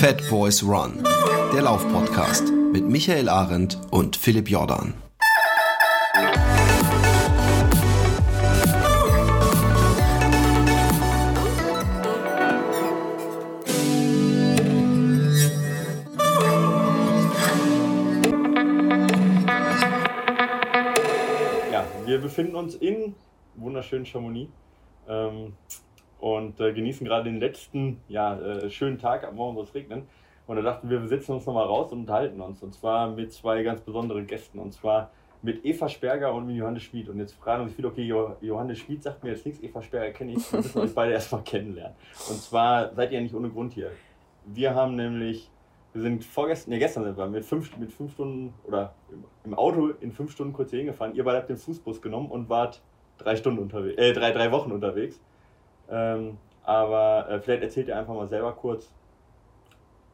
Fat Boys Run, der Laufpodcast mit Michael Arendt und Philipp Jordan. Ja, wir befinden uns in wunderschönen Chamonix ähm, und äh, genießen gerade den letzten ja, äh, schönen Tag. Am Morgen soll es regnen. Und da dachten wir, wir setzen uns nochmal raus und unterhalten uns. Und zwar mit zwei ganz besonderen Gästen. Und zwar mit Eva Sperger und mit Johannes Schmid. Und jetzt fragen sich viele, okay, jo Johannes Schmid sagt mir jetzt nichts, Eva Sperger kenne ich. Wir müssen euch beide erstmal kennenlernen. Und zwar seid ihr nicht ohne Grund hier. Wir haben nämlich, wir sind vorgestern, nee, gestern sind wir mit fünf, mit fünf Stunden oder im Auto in fünf Stunden kurz hier hingefahren. Ihr beide habt den Fußbus genommen und wart drei Stunden unterwegs, äh, drei, drei Wochen unterwegs. Ähm, aber äh, vielleicht erzählt ihr einfach mal selber kurz,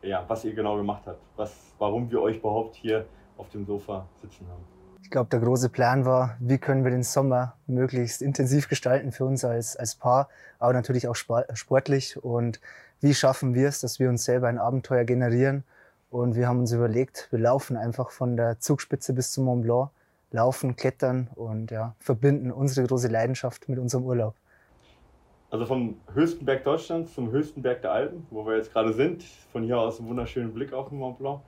ja, was ihr genau gemacht habt, was, warum wir euch überhaupt hier auf dem Sofa sitzen haben. Ich glaube, der große Plan war, wie können wir den Sommer möglichst intensiv gestalten für uns als, als Paar, aber natürlich auch sportlich und wie schaffen wir es, dass wir uns selber ein Abenteuer generieren. Und wir haben uns überlegt, wir laufen einfach von der Zugspitze bis zum Mont Blanc, laufen, klettern und ja, verbinden unsere große Leidenschaft mit unserem Urlaub. Also vom höchsten Berg Deutschlands zum höchsten Berg der Alpen, wo wir jetzt gerade sind, von hier aus einen wunderschönen Blick auf den Mont Blanc,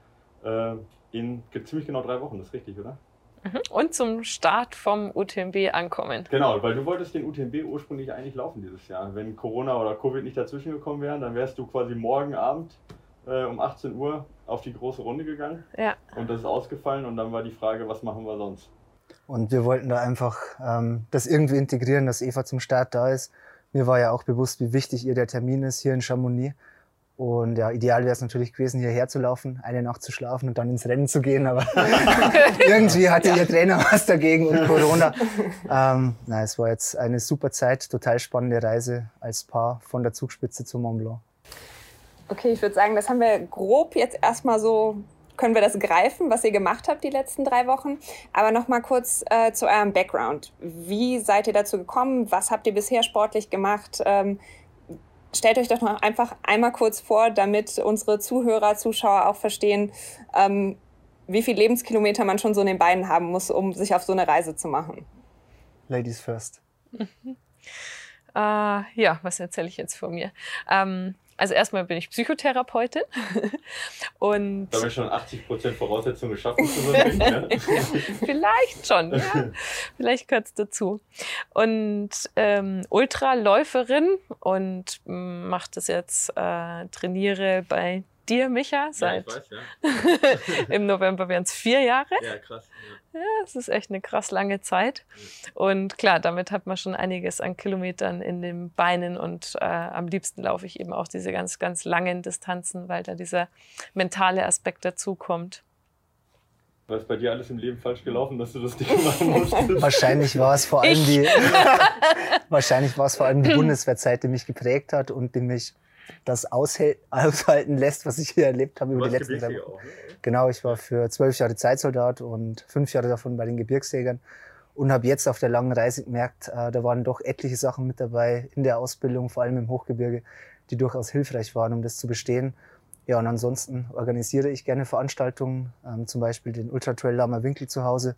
äh, in ziemlich genau drei Wochen, das ist richtig, oder? Mhm. Und zum Start vom UTMB ankommen. Genau, weil du wolltest den UTMB ursprünglich eigentlich laufen dieses Jahr. Wenn Corona oder Covid nicht dazwischen gekommen wären, dann wärst du quasi morgen Abend äh, um 18 Uhr auf die große Runde gegangen. Ja. Und das ist ausgefallen und dann war die Frage, was machen wir sonst? Und wir wollten da einfach ähm, das irgendwie integrieren, dass Eva zum Start da ist. Mir war ja auch bewusst, wie wichtig ihr der Termin ist hier in Chamonix. Und ja, ideal wäre es natürlich gewesen, hierher zu laufen, eine Nacht zu schlafen und dann ins Rennen zu gehen. Aber irgendwie hatte ja. ihr Trainer was dagegen und Corona. Ähm, na, es war jetzt eine super Zeit, total spannende Reise als Paar von der Zugspitze zum Mont Blanc. Okay, ich würde sagen, das haben wir grob jetzt erstmal so können wir das greifen, was ihr gemacht habt die letzten drei Wochen. Aber noch mal kurz äh, zu eurem Background. Wie seid ihr dazu gekommen? Was habt ihr bisher sportlich gemacht? Ähm, stellt euch doch noch einfach einmal kurz vor, damit unsere Zuhörer, Zuschauer auch verstehen, ähm, wie viele Lebenskilometer man schon so in den Beinen haben muss, um sich auf so eine Reise zu machen. Ladies first. Mhm. Uh, ja, was erzähle ich jetzt von mir? Ähm, also erstmal bin ich Psychotherapeutin. und da habe ich schon 80 Prozent Voraussetzungen geschaffen zu ja? Vielleicht schon, ja. Vielleicht gehört es dazu. Und ähm, Ultraläuferin und mm, mache das jetzt, äh, trainiere bei dir, Micha, seit ja, weiß, ja. im November wären es vier Jahre. Ja, krass. Ja, es ist echt eine krass lange Zeit. Und klar, damit hat man schon einiges an Kilometern in den Beinen und äh, am liebsten laufe ich eben auch diese ganz, ganz langen Distanzen, weil da dieser mentale Aspekt dazu kommt. Was ist bei dir alles im Leben falsch gelaufen, dass du das Ding machen musstest? Wahrscheinlich war es vor allem die, wahrscheinlich war es vor allem die Bundeswehrzeit, die mich geprägt hat und die mich das aushalten lässt, was ich hier erlebt habe über die letzten drei Wochen. Ne? Genau, ich war für zwölf Jahre Zeitsoldat und fünf Jahre davon bei den Gebirgsjägern und habe jetzt auf der langen Reise gemerkt, äh, da waren doch etliche Sachen mit dabei in der Ausbildung, vor allem im Hochgebirge, die durchaus hilfreich waren, um das zu bestehen. Ja, und ansonsten organisiere ich gerne Veranstaltungen, ähm, zum Beispiel den Ultra Trail Lama Winkel zu Hause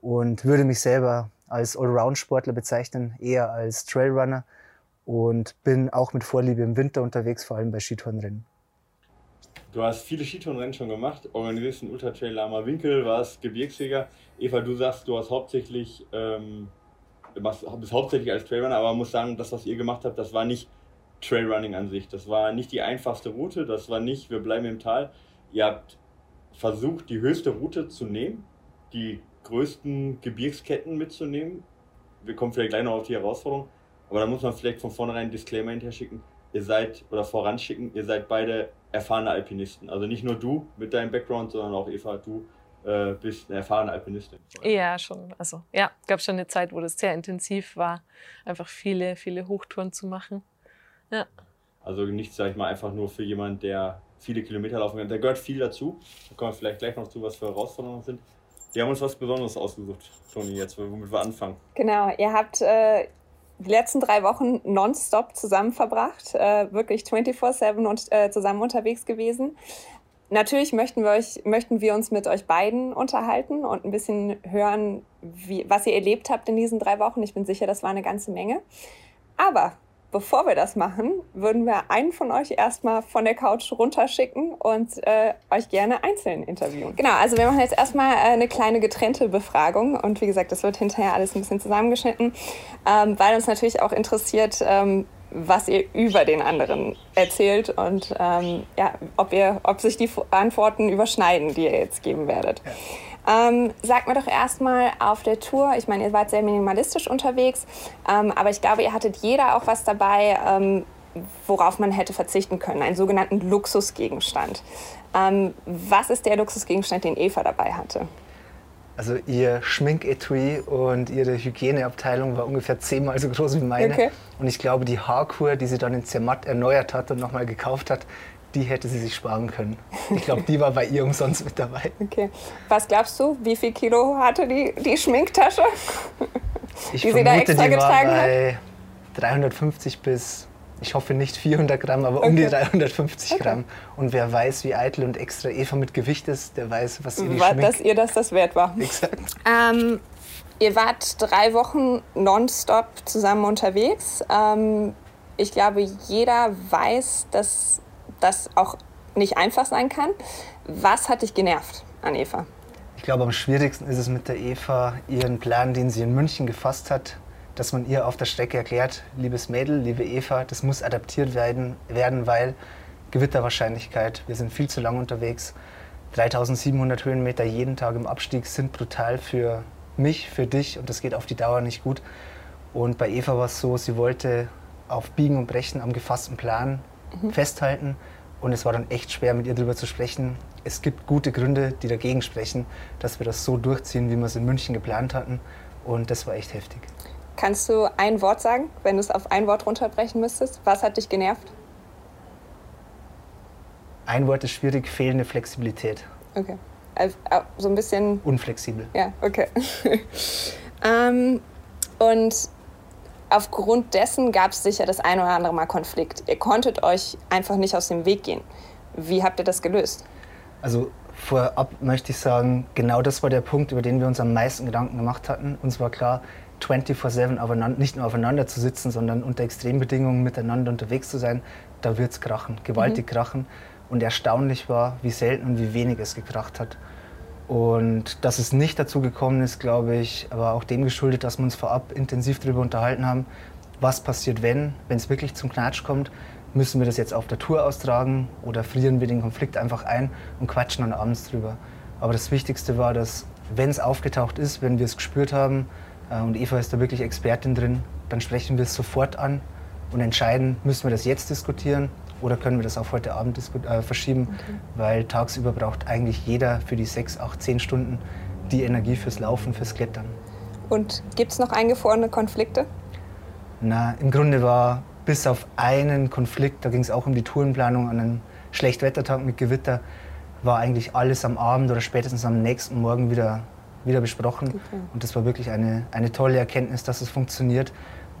und würde mich selber als Allround-Sportler bezeichnen, eher als Trailrunner und bin auch mit Vorliebe im Winter unterwegs, vor allem bei Skitourenrennen. Du hast viele Skitourenrennen schon gemacht, organisierst den Ultra Trail Lama Winkel, warst Gebirgsjäger. Eva, du sagst, du hast hauptsächlich, ähm, bist hauptsächlich als Trailrunner, aber man muss sagen, das, was ihr gemacht habt, das war nicht Trailrunning an sich. Das war nicht die einfachste Route, das war nicht, wir bleiben im Tal. Ihr habt versucht, die höchste Route zu nehmen, die größten Gebirgsketten mitzunehmen. Wir kommen vielleicht gleich noch auf die Herausforderung. Aber da muss man vielleicht von vornherein einen Disclaimer hinterher schicken. Ihr seid, oder voranschicken, ihr seid beide erfahrene Alpinisten. Also nicht nur du mit deinem Background, sondern auch Eva, du äh, bist eine erfahrene Alpinistin. Ja, schon. Also ja, gab schon eine Zeit, wo das sehr intensiv war, einfach viele, viele Hochtouren zu machen. Ja. Also nichts, sag ich mal, einfach nur für jemanden, der viele Kilometer laufen kann. Da gehört viel dazu. Da kommen wir vielleicht gleich noch zu, was für Herausforderungen sind. Wir haben uns was Besonderes ausgesucht, Toni, jetzt, womit wir anfangen. Genau, ihr habt äh, die letzten drei Wochen nonstop zusammen verbracht, äh, wirklich 24-7 und äh, zusammen unterwegs gewesen. Natürlich möchten wir, euch, möchten wir uns mit euch beiden unterhalten und ein bisschen hören, wie, was ihr erlebt habt in diesen drei Wochen. Ich bin sicher, das war eine ganze Menge. Aber bevor wir das machen, würden wir einen von euch erstmal von der Couch runterschicken und äh, euch gerne einzeln interviewen. Genau, also wir machen jetzt erstmal äh, eine kleine getrennte Befragung und wie gesagt, das wird hinterher alles ein bisschen zusammengeschnitten, ähm, weil uns natürlich auch interessiert, ähm, was ihr über den anderen erzählt und ähm, ja, ob, ihr, ob sich die Antworten überschneiden, die ihr jetzt geben werdet. Ja. Ähm, sagt mir doch erstmal auf der Tour, ich meine, ihr wart sehr minimalistisch unterwegs, ähm, aber ich glaube, ihr hattet jeder auch was dabei, ähm, worauf man hätte verzichten können, einen sogenannten Luxusgegenstand. Ähm, was ist der Luxusgegenstand, den Eva dabei hatte? Also ihr Schminketui und ihre Hygieneabteilung war ungefähr zehnmal so groß wie meine. Okay. Und ich glaube, die Haarkur, die sie dann in Zermatt erneuert hat und nochmal gekauft hat, die hätte sie sich sparen können. Ich glaube, die war bei ihr umsonst mit dabei. Okay. Was glaubst du, wie viel Kilo hatte die, die Schminktasche, ich die vermute, sie da extra die getragen war bei hat? 350 bis, ich hoffe nicht 400 Gramm, aber okay. um die 350 okay. Gramm. Und wer weiß, wie eitel und extra Eva mit Gewicht ist, der weiß, was ihr die war, Dass ihr das das wert war. Exakt. Ähm, ihr wart drei Wochen nonstop zusammen unterwegs. Ähm, ich glaube, jeder weiß, dass das auch nicht einfach sein kann. Was hat dich genervt an Eva? Ich glaube, am schwierigsten ist es mit der Eva, ihren Plan, den sie in München gefasst hat, dass man ihr auf der Strecke erklärt, liebes Mädel, liebe Eva, das muss adaptiert werden, werden weil Gewitterwahrscheinlichkeit, wir sind viel zu lang unterwegs. 3700 Höhenmeter jeden Tag im Abstieg sind brutal für mich, für dich und das geht auf die Dauer nicht gut. Und bei Eva war es so, sie wollte auf Biegen und Brechen am gefassten Plan mhm. festhalten. Und es war dann echt schwer, mit ihr darüber zu sprechen. Es gibt gute Gründe, die dagegen sprechen, dass wir das so durchziehen, wie wir es in München geplant hatten. Und das war echt heftig. Kannst du ein Wort sagen, wenn du es auf ein Wort runterbrechen müsstest? Was hat dich genervt? Ein Wort ist schwierig, fehlende Flexibilität. Okay. Also, so ein bisschen. Unflexibel. Ja, okay. ähm, und aufgrund dessen gab es sicher das ein oder andere Mal Konflikt. Ihr konntet euch einfach nicht aus dem Weg gehen. Wie habt ihr das gelöst? Also vorab möchte ich sagen, genau das war der Punkt, über den wir uns am meisten Gedanken gemacht hatten. Uns war klar, 24-7 nicht nur aufeinander zu sitzen, sondern unter Extrembedingungen miteinander unterwegs zu sein, da wird es krachen, gewaltig mhm. krachen. Und erstaunlich war, wie selten und wie wenig es gekracht hat. Und dass es nicht dazu gekommen ist, glaube ich, aber auch dem geschuldet, dass wir uns vorab intensiv darüber unterhalten haben, was passiert, wenn, wenn es wirklich zum Knatsch kommt. Müssen wir das jetzt auf der Tour austragen oder frieren wir den Konflikt einfach ein und quatschen dann abends drüber. Aber das Wichtigste war, dass, wenn es aufgetaucht ist, wenn wir es gespürt haben, äh, und Eva ist da wirklich Expertin drin, dann sprechen wir es sofort an und entscheiden, müssen wir das jetzt diskutieren oder können wir das auf heute Abend äh, verschieben, okay. weil tagsüber braucht eigentlich jeder für die sechs, acht, zehn Stunden die Energie fürs Laufen, fürs Klettern. Und gibt es noch eingefrorene Konflikte? Na, im Grunde war bis auf einen Konflikt, da ging es auch um die Tourenplanung an einem Schlechtwettertag mit Gewitter, war eigentlich alles am Abend oder spätestens am nächsten Morgen wieder, wieder besprochen. Okay. Und das war wirklich eine, eine tolle Erkenntnis, dass es funktioniert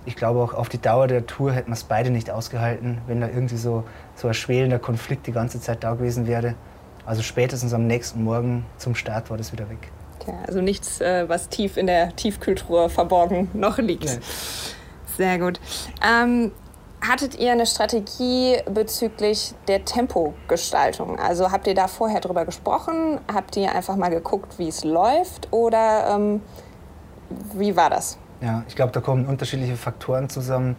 ich glaube auch auf die Dauer der Tour hätten wir es beide nicht ausgehalten, wenn da irgendwie so, so ein schwelender Konflikt die ganze Zeit da gewesen wäre. Also spätestens am nächsten Morgen zum Start war das wieder weg. Ja, also nichts, äh, was tief in der Tiefkühltruhe verborgen noch liegt. Nee. Sehr gut. Ähm, hattet ihr eine Strategie bezüglich der Tempogestaltung? Also habt ihr da vorher drüber gesprochen? Habt ihr einfach mal geguckt, wie es läuft? Oder ähm, wie war das? Ja, ich glaube, da kommen unterschiedliche Faktoren zusammen.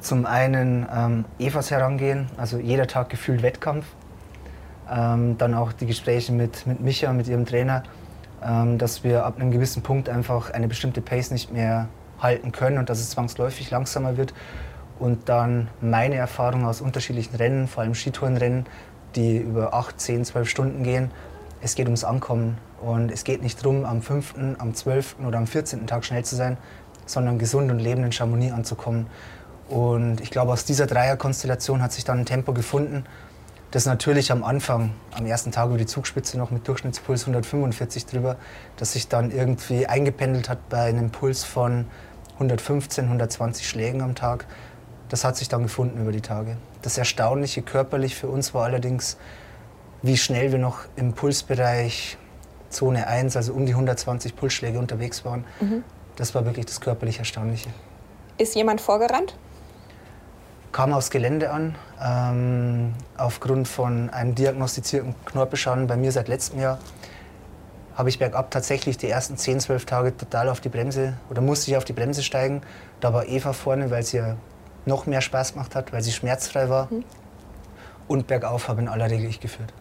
Zum einen ähm, Evas Herangehen, also jeder Tag gefühlt Wettkampf. Ähm, dann auch die Gespräche mit, mit Micha, mit ihrem Trainer, ähm, dass wir ab einem gewissen Punkt einfach eine bestimmte Pace nicht mehr halten können und dass es zwangsläufig langsamer wird. Und dann meine Erfahrung aus unterschiedlichen Rennen, vor allem Skitourenrennen, die über 8, 10, 12 Stunden gehen. Es geht ums Ankommen und es geht nicht darum, am 5., am 12. oder am 14. Tag schnell zu sein, sondern gesund und lebend in Chamonix anzukommen. Und ich glaube, aus dieser Dreierkonstellation hat sich dann ein Tempo gefunden, das natürlich am Anfang, am ersten Tag über die Zugspitze noch mit Durchschnittspuls 145 drüber, das sich dann irgendwie eingependelt hat bei einem Puls von 115, 120 Schlägen am Tag. Das hat sich dann gefunden über die Tage. Das Erstaunliche körperlich für uns war allerdings, wie schnell wir noch im Pulsbereich Zone 1, also um die 120 Pulsschläge unterwegs waren. Mhm. Das war wirklich das körperlich Erstaunliche. Ist jemand vorgerannt? Kam aufs Gelände an, ähm, aufgrund von einem diagnostizierten Knorpelschaden bei mir seit letztem Jahr habe ich bergab tatsächlich die ersten 10, 12 Tage total auf die Bremse oder musste ich auf die Bremse steigen. Da war Eva vorne, weil sie ja noch mehr Spaß gemacht hat, weil sie schmerzfrei war. Mhm. Und bergauf habe in aller Regel ich geführt.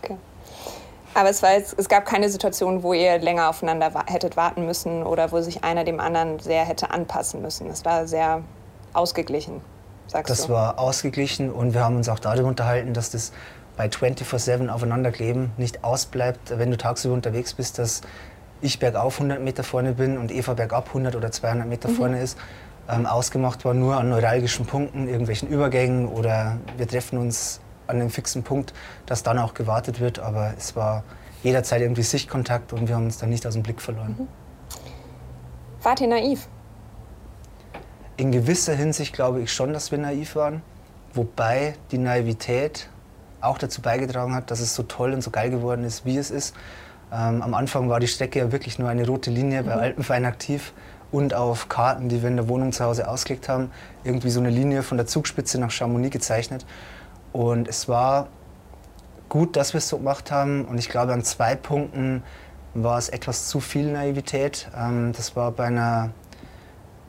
Okay. Aber es, war jetzt, es gab keine Situation, wo ihr länger aufeinander wa hättet warten müssen oder wo sich einer dem anderen sehr hätte anpassen müssen. Es war sehr ausgeglichen, sagst das du? Das war ausgeglichen und wir haben uns auch darüber unterhalten, dass das bei 24-7 aufeinanderkleben nicht ausbleibt, wenn du tagsüber unterwegs bist, dass ich bergauf 100 Meter vorne bin und Eva bergab 100 oder 200 Meter mhm. vorne ist. Ähm, ausgemacht war nur an neuralgischen Punkten, irgendwelchen Übergängen oder wir treffen uns an einem fixen Punkt, dass dann auch gewartet wird. Aber es war jederzeit irgendwie Sichtkontakt und wir haben uns dann nicht aus dem Blick verloren. Mhm. Wart ihr naiv? In gewisser Hinsicht glaube ich schon, dass wir naiv waren. Wobei die Naivität auch dazu beigetragen hat, dass es so toll und so geil geworden ist, wie es ist. Ähm, am Anfang war die Strecke ja wirklich nur eine rote Linie bei mhm. Alpenverein aktiv und auf Karten, die wir in der Wohnung zu Hause ausgelegt haben, irgendwie so eine Linie von der Zugspitze nach Chamonix gezeichnet. Und es war gut, dass wir es so gemacht haben. Und ich glaube, an zwei Punkten war es etwas zu viel Naivität. Ähm, das war bei einer,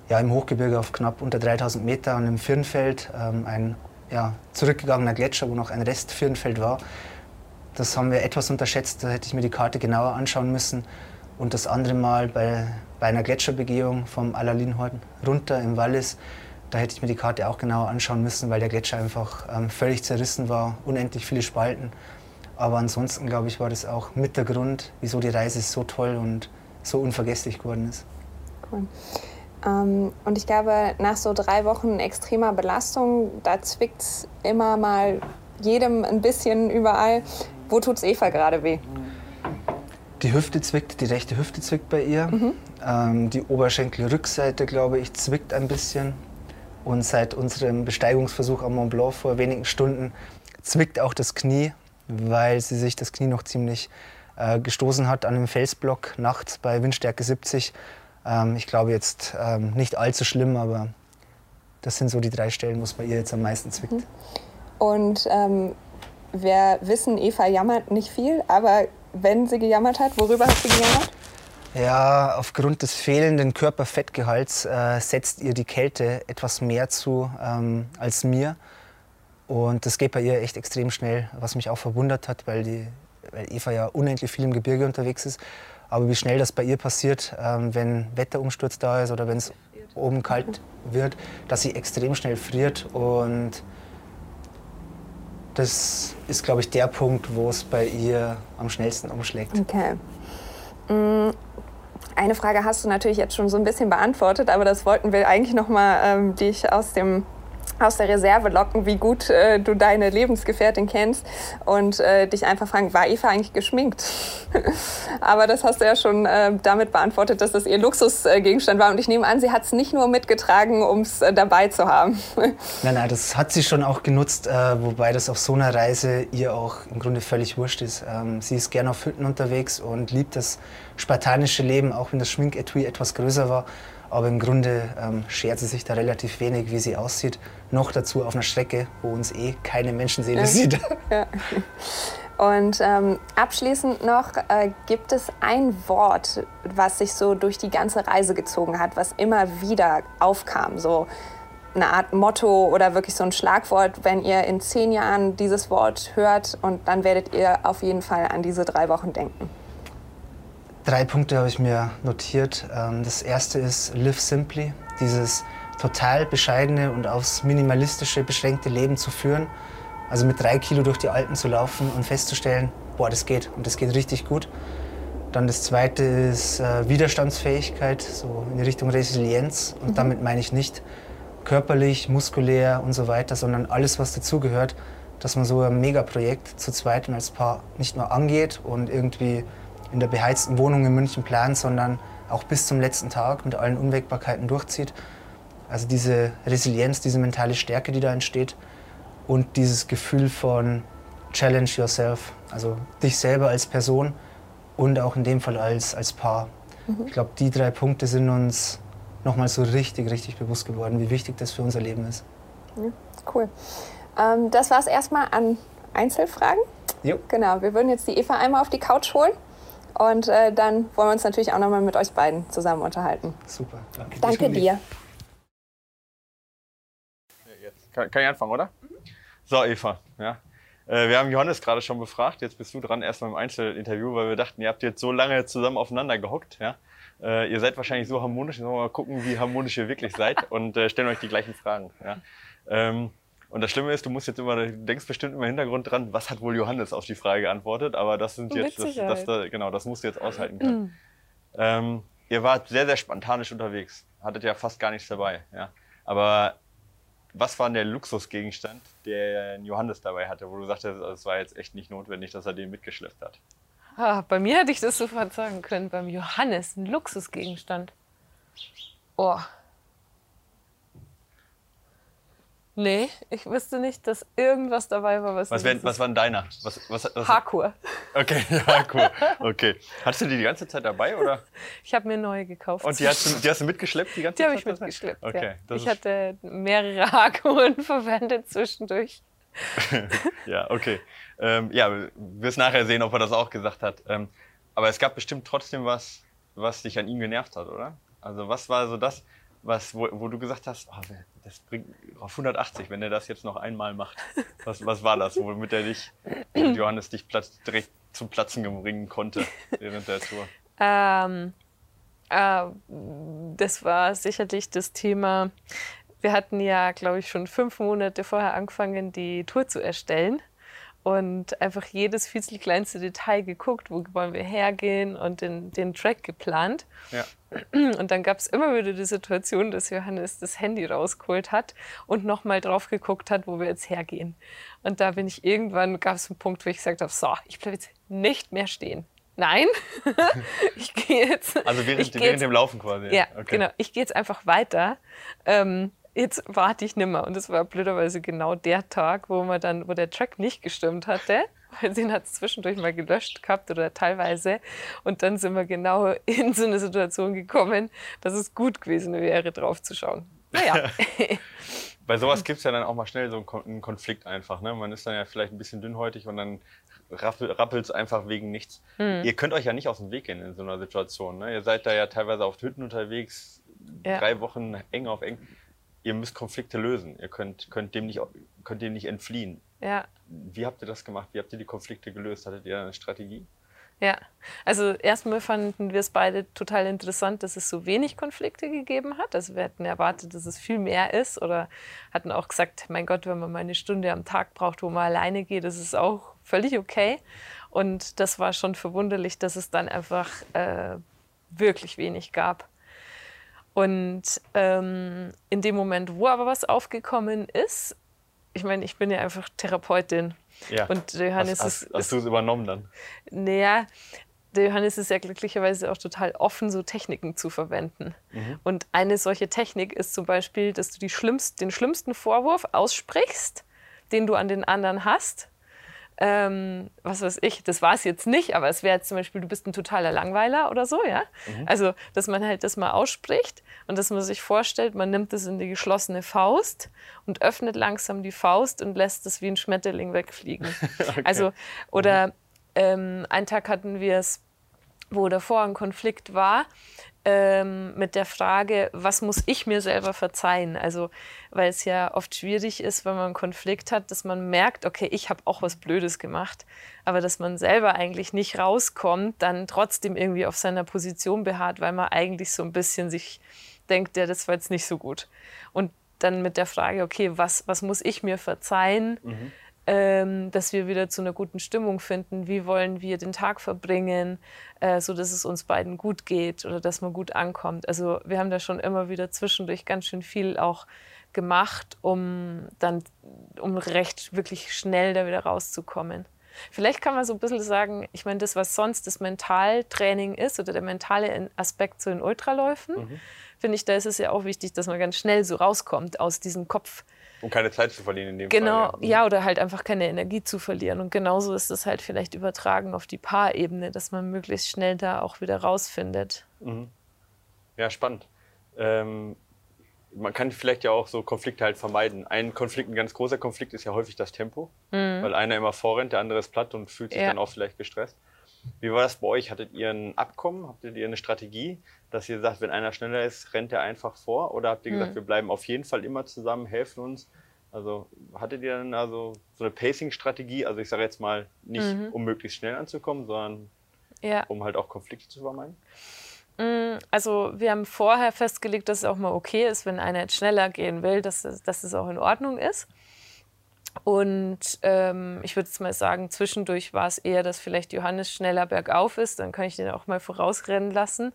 ja, im Hochgebirge auf knapp unter 3000 Meter an einem Firnfeld, ähm, ein ja, zurückgegangener Gletscher, wo noch ein Rest Firnfeld war. Das haben wir etwas unterschätzt, da hätte ich mir die Karte genauer anschauen müssen. Und das andere Mal bei, bei einer Gletscherbegehung vom Alalinhorn runter im Wallis, da hätte ich mir die Karte auch genauer anschauen müssen, weil der Gletscher einfach ähm, völlig zerrissen war, unendlich viele Spalten. Aber ansonsten, glaube ich, war das auch mit der Grund, wieso die Reise so toll und so unvergesslich geworden ist. Cool. Ähm, und ich glaube, nach so drei Wochen extremer Belastung, da zwickt es immer mal jedem ein bisschen überall. Wo tut es Eva gerade weh? Die Hüfte zwickt, die rechte Hüfte zwickt bei ihr. Mhm. Ähm, die Oberschenkelrückseite, glaube ich, zwickt ein bisschen. Und seit unserem Besteigungsversuch am Mont Blanc vor wenigen Stunden zwickt auch das Knie, weil sie sich das Knie noch ziemlich äh, gestoßen hat an einem Felsblock nachts bei Windstärke 70 ähm, ich glaube jetzt ähm, nicht allzu schlimm, aber das sind so die drei Stellen, wo es bei ihr jetzt am meisten zwickt. Mhm. Und ähm, wir wissen, Eva jammert nicht viel, aber wenn sie gejammert hat, worüber hat sie gejammert? Ja, aufgrund des fehlenden Körperfettgehalts äh, setzt ihr die Kälte etwas mehr zu ähm, als mir. Und das geht bei ihr echt extrem schnell, was mich auch verwundert hat, weil, die, weil Eva ja unendlich viel im Gebirge unterwegs ist. Aber wie schnell das bei ihr passiert, ähm, wenn Wetterumsturz da ist oder wenn es oben kalt wird, dass sie extrem schnell friert. Und das ist, glaube ich, der Punkt, wo es bei ihr am schnellsten umschlägt. Okay. Mm, eine Frage hast du natürlich jetzt schon so ein bisschen beantwortet, aber das wollten wir eigentlich noch mal ähm, dich aus dem aus der Reserve locken, wie gut äh, du deine Lebensgefährtin kennst und äh, dich einfach fragen, war Eva eigentlich geschminkt? Aber das hast du ja schon äh, damit beantwortet, dass das ihr Luxusgegenstand war. Und ich nehme an, sie hat es nicht nur mitgetragen, um es äh, dabei zu haben. nein, nein, das hat sie schon auch genutzt, äh, wobei das auf so einer Reise ihr auch im Grunde völlig wurscht ist. Ähm, sie ist gerne auf Hütten unterwegs und liebt das spartanische Leben, auch wenn das Schminketui etwas größer war. Aber im Grunde ähm, schert sie sich da relativ wenig, wie sie aussieht. Noch dazu auf einer Strecke, wo uns eh keine Menschenseele ja. sieht. Ja. Und ähm, abschließend noch, äh, gibt es ein Wort, was sich so durch die ganze Reise gezogen hat, was immer wieder aufkam? So eine Art Motto oder wirklich so ein Schlagwort, wenn ihr in zehn Jahren dieses Wort hört und dann werdet ihr auf jeden Fall an diese drei Wochen denken. Drei Punkte habe ich mir notiert. Ähm, das erste ist Live Simply, dieses total bescheidene und aufs minimalistische beschränkte Leben zu führen. Also mit drei Kilo durch die Alpen zu laufen und festzustellen, boah, das geht und das geht richtig gut. Dann das zweite ist äh, Widerstandsfähigkeit, so in die Richtung Resilienz. Und mhm. damit meine ich nicht körperlich, muskulär und so weiter, sondern alles, was dazugehört, dass man so ein Megaprojekt zu zweit und als Paar nicht nur angeht und irgendwie in der beheizten Wohnung in München plant, sondern auch bis zum letzten Tag mit allen Unwägbarkeiten durchzieht. Also diese Resilienz, diese mentale Stärke, die da entsteht und dieses Gefühl von Challenge yourself, also dich selber als Person und auch in dem Fall als, als Paar. Mhm. Ich glaube, die drei Punkte sind uns nochmal so richtig, richtig bewusst geworden, wie wichtig das für unser Leben ist. Ja, cool. Ähm, das war es erstmal an Einzelfragen. Jo. Genau, wir würden jetzt die Eva einmal auf die Couch holen. Und äh, dann wollen wir uns natürlich auch nochmal mit euch beiden zusammen unterhalten. Super. Danke, Danke dir. Jetzt kann, kann ich anfangen, oder? Mhm. So, Eva. Ja. Äh, wir haben Johannes gerade schon befragt. Jetzt bist du dran, erstmal im Einzelinterview, weil wir dachten, ihr habt jetzt so lange zusammen aufeinander gehockt. Ja? Äh, ihr seid wahrscheinlich so harmonisch. Jetzt wollen wir mal gucken, wie harmonisch ihr wirklich seid und äh, stellen euch die gleichen Fragen. Ja? Und das Schlimme ist, du musst jetzt immer, du denkst bestimmt immer im Hintergrund dran, was hat wohl Johannes auf die Frage geantwortet, aber das sind jetzt, das, das, das, genau, das musst du jetzt aushalten können. ähm, ihr wart sehr, sehr spontanisch unterwegs, hattet ja fast gar nichts dabei, ja. Aber was war denn der Luxusgegenstand, der Johannes dabei hatte, wo du sagtest, es war jetzt echt nicht notwendig, dass er den mitgeschleppt hat? Ah, bei mir hätte ich das sofort sagen können. Beim Johannes ein Luxusgegenstand. Oh. Nee, ich wüsste nicht, dass irgendwas dabei war, was. Was, wär, was war denn deiner? Was, was, was, Haarkur. Okay, Haarkur. Okay. Hattest du die die ganze Zeit dabei, oder? Ich habe mir neue gekauft. Und die hast, du, die hast du mitgeschleppt die ganze die Zeit? Die habe ich mitgeschleppt. Okay. Ja. Ich hatte mehrere Haarkuren verwendet zwischendurch. ja, okay. Ähm, ja, wir wirst nachher sehen, ob er das auch gesagt hat. Ähm, aber es gab bestimmt trotzdem was, was dich an ihm genervt hat, oder? Also was war so das, was, wo, wo du gesagt hast, oh, das bringt auf 180, wenn er das jetzt noch einmal macht. Was, was war das, womit er dich, Johannes, dich Platz, direkt zum Platzen bringen konnte während der Tour? Ähm, äh, das war sicherlich das Thema. Wir hatten ja, glaube ich, schon fünf Monate vorher angefangen, die Tour zu erstellen und einfach jedes viel kleinste Detail geguckt, wo wollen wir hergehen und den, den Track geplant. Ja. Und dann gab es immer wieder die Situation, dass Johannes das Handy rausgeholt hat und nochmal drauf geguckt hat, wo wir jetzt hergehen. Und da bin ich irgendwann, gab es einen Punkt, wo ich gesagt habe, so, ich bleibe jetzt nicht mehr stehen. Nein, ich gehe jetzt. Also während, während jetzt, dem Laufen quasi. Ja, okay. genau. Ich gehe jetzt einfach weiter. Ähm, jetzt warte ich nimmer. Und es war blöderweise genau der Tag, wo man dann, wo der Track nicht gestimmt hatte. Weil den hat es zwischendurch mal gelöscht gehabt oder teilweise. Und dann sind wir genau in so eine Situation gekommen, dass es gut gewesen wäre, drauf zu schauen. Naja. Bei sowas gibt es ja dann auch mal schnell so einen Konflikt einfach. Ne? Man ist dann ja vielleicht ein bisschen dünnhäutig und dann rappelt es einfach wegen nichts. Hm. Ihr könnt euch ja nicht aus dem Weg gehen in so einer Situation. Ne? Ihr seid da ja teilweise auf Hütten unterwegs, ja. drei Wochen eng auf eng ihr müsst Konflikte lösen. Ihr könnt, könnt, dem, nicht, könnt dem nicht entfliehen. Ja. Wie habt ihr das gemacht? Wie habt ihr die Konflikte gelöst? Hattet ihr eine Strategie? Ja, also erstmal fanden wir es beide total interessant, dass es so wenig Konflikte gegeben hat. Also wir hätten erwartet, dass es viel mehr ist oder hatten auch gesagt, mein Gott, wenn man mal eine Stunde am Tag braucht, wo man alleine geht, das ist auch völlig okay. Und das war schon verwunderlich, dass es dann einfach äh, wirklich wenig gab. Und ähm, in dem Moment, wo aber was aufgekommen ist, ich meine, ich bin ja einfach Therapeutin. Ja. Und Johannes hast, hast, hast du es übernommen dann? Naja, der Johannes ist ja glücklicherweise auch total offen, so Techniken zu verwenden. Mhm. Und eine solche Technik ist zum Beispiel, dass du schlimmst, den schlimmsten Vorwurf aussprichst, den du an den anderen hast ähm, was weiß ich, das war es jetzt nicht, aber es wäre jetzt zum Beispiel, du bist ein totaler Langweiler oder so, ja. Mhm. Also, dass man halt das mal ausspricht und dass man sich vorstellt, man nimmt es in die geschlossene Faust und öffnet langsam die Faust und lässt es wie ein Schmetterling wegfliegen. okay. Also, oder mhm. ähm, einen Tag hatten wir es, wo davor ein Konflikt war, ähm, mit der Frage, was muss ich mir selber verzeihen? Also, weil es ja oft schwierig ist, wenn man einen Konflikt hat, dass man merkt, okay, ich habe auch was Blödes gemacht, aber dass man selber eigentlich nicht rauskommt, dann trotzdem irgendwie auf seiner Position beharrt, weil man eigentlich so ein bisschen sich denkt, ja, das war jetzt nicht so gut. Und dann mit der Frage, okay, was, was muss ich mir verzeihen? Mhm ähm, dass wir wieder zu einer guten Stimmung finden. Wie wollen wir den Tag verbringen, äh, so dass es uns beiden gut geht oder dass man gut ankommt. Also wir haben da schon immer wieder zwischendurch ganz schön viel auch gemacht, um dann, um recht wirklich schnell da wieder rauszukommen. Vielleicht kann man so ein bisschen sagen, ich meine, das, was sonst das Mentaltraining ist oder der mentale Aspekt zu den Ultraläufen, mhm. finde ich, da ist es ja auch wichtig, dass man ganz schnell so rauskommt aus diesem Kopf. Um keine Zeit zu verlieren in dem genau, Fall. Genau, ja. ja, oder halt einfach keine Energie zu verlieren. Und genauso ist es halt vielleicht übertragen auf die Paarebene, dass man möglichst schnell da auch wieder rausfindet. Mhm. Ja, spannend. Ähm, man kann vielleicht ja auch so Konflikte halt vermeiden. Ein Konflikt, ein ganz großer Konflikt ist ja häufig das Tempo, mhm. weil einer immer vorrennt, der andere ist platt und fühlt sich ja. dann auch vielleicht gestresst. Wie war das bei euch? Hattet ihr ein Abkommen? Habt ihr eine Strategie, dass ihr sagt, wenn einer schneller ist, rennt er einfach vor? Oder habt ihr gesagt, mhm. wir bleiben auf jeden Fall immer zusammen, helfen uns? Also hattet ihr dann also so eine Pacing-Strategie? Also ich sage jetzt mal nicht, mhm. um möglichst schnell anzukommen, sondern ja. um halt auch Konflikte zu vermeiden? Mm, also wir haben vorher festgelegt, dass es auch mal okay ist, wenn einer jetzt schneller gehen will, dass, dass es auch in Ordnung ist. Und ähm, ich würde jetzt mal sagen, zwischendurch war es eher, dass vielleicht Johannes schneller bergauf ist. Dann kann ich den auch mal vorausrennen lassen.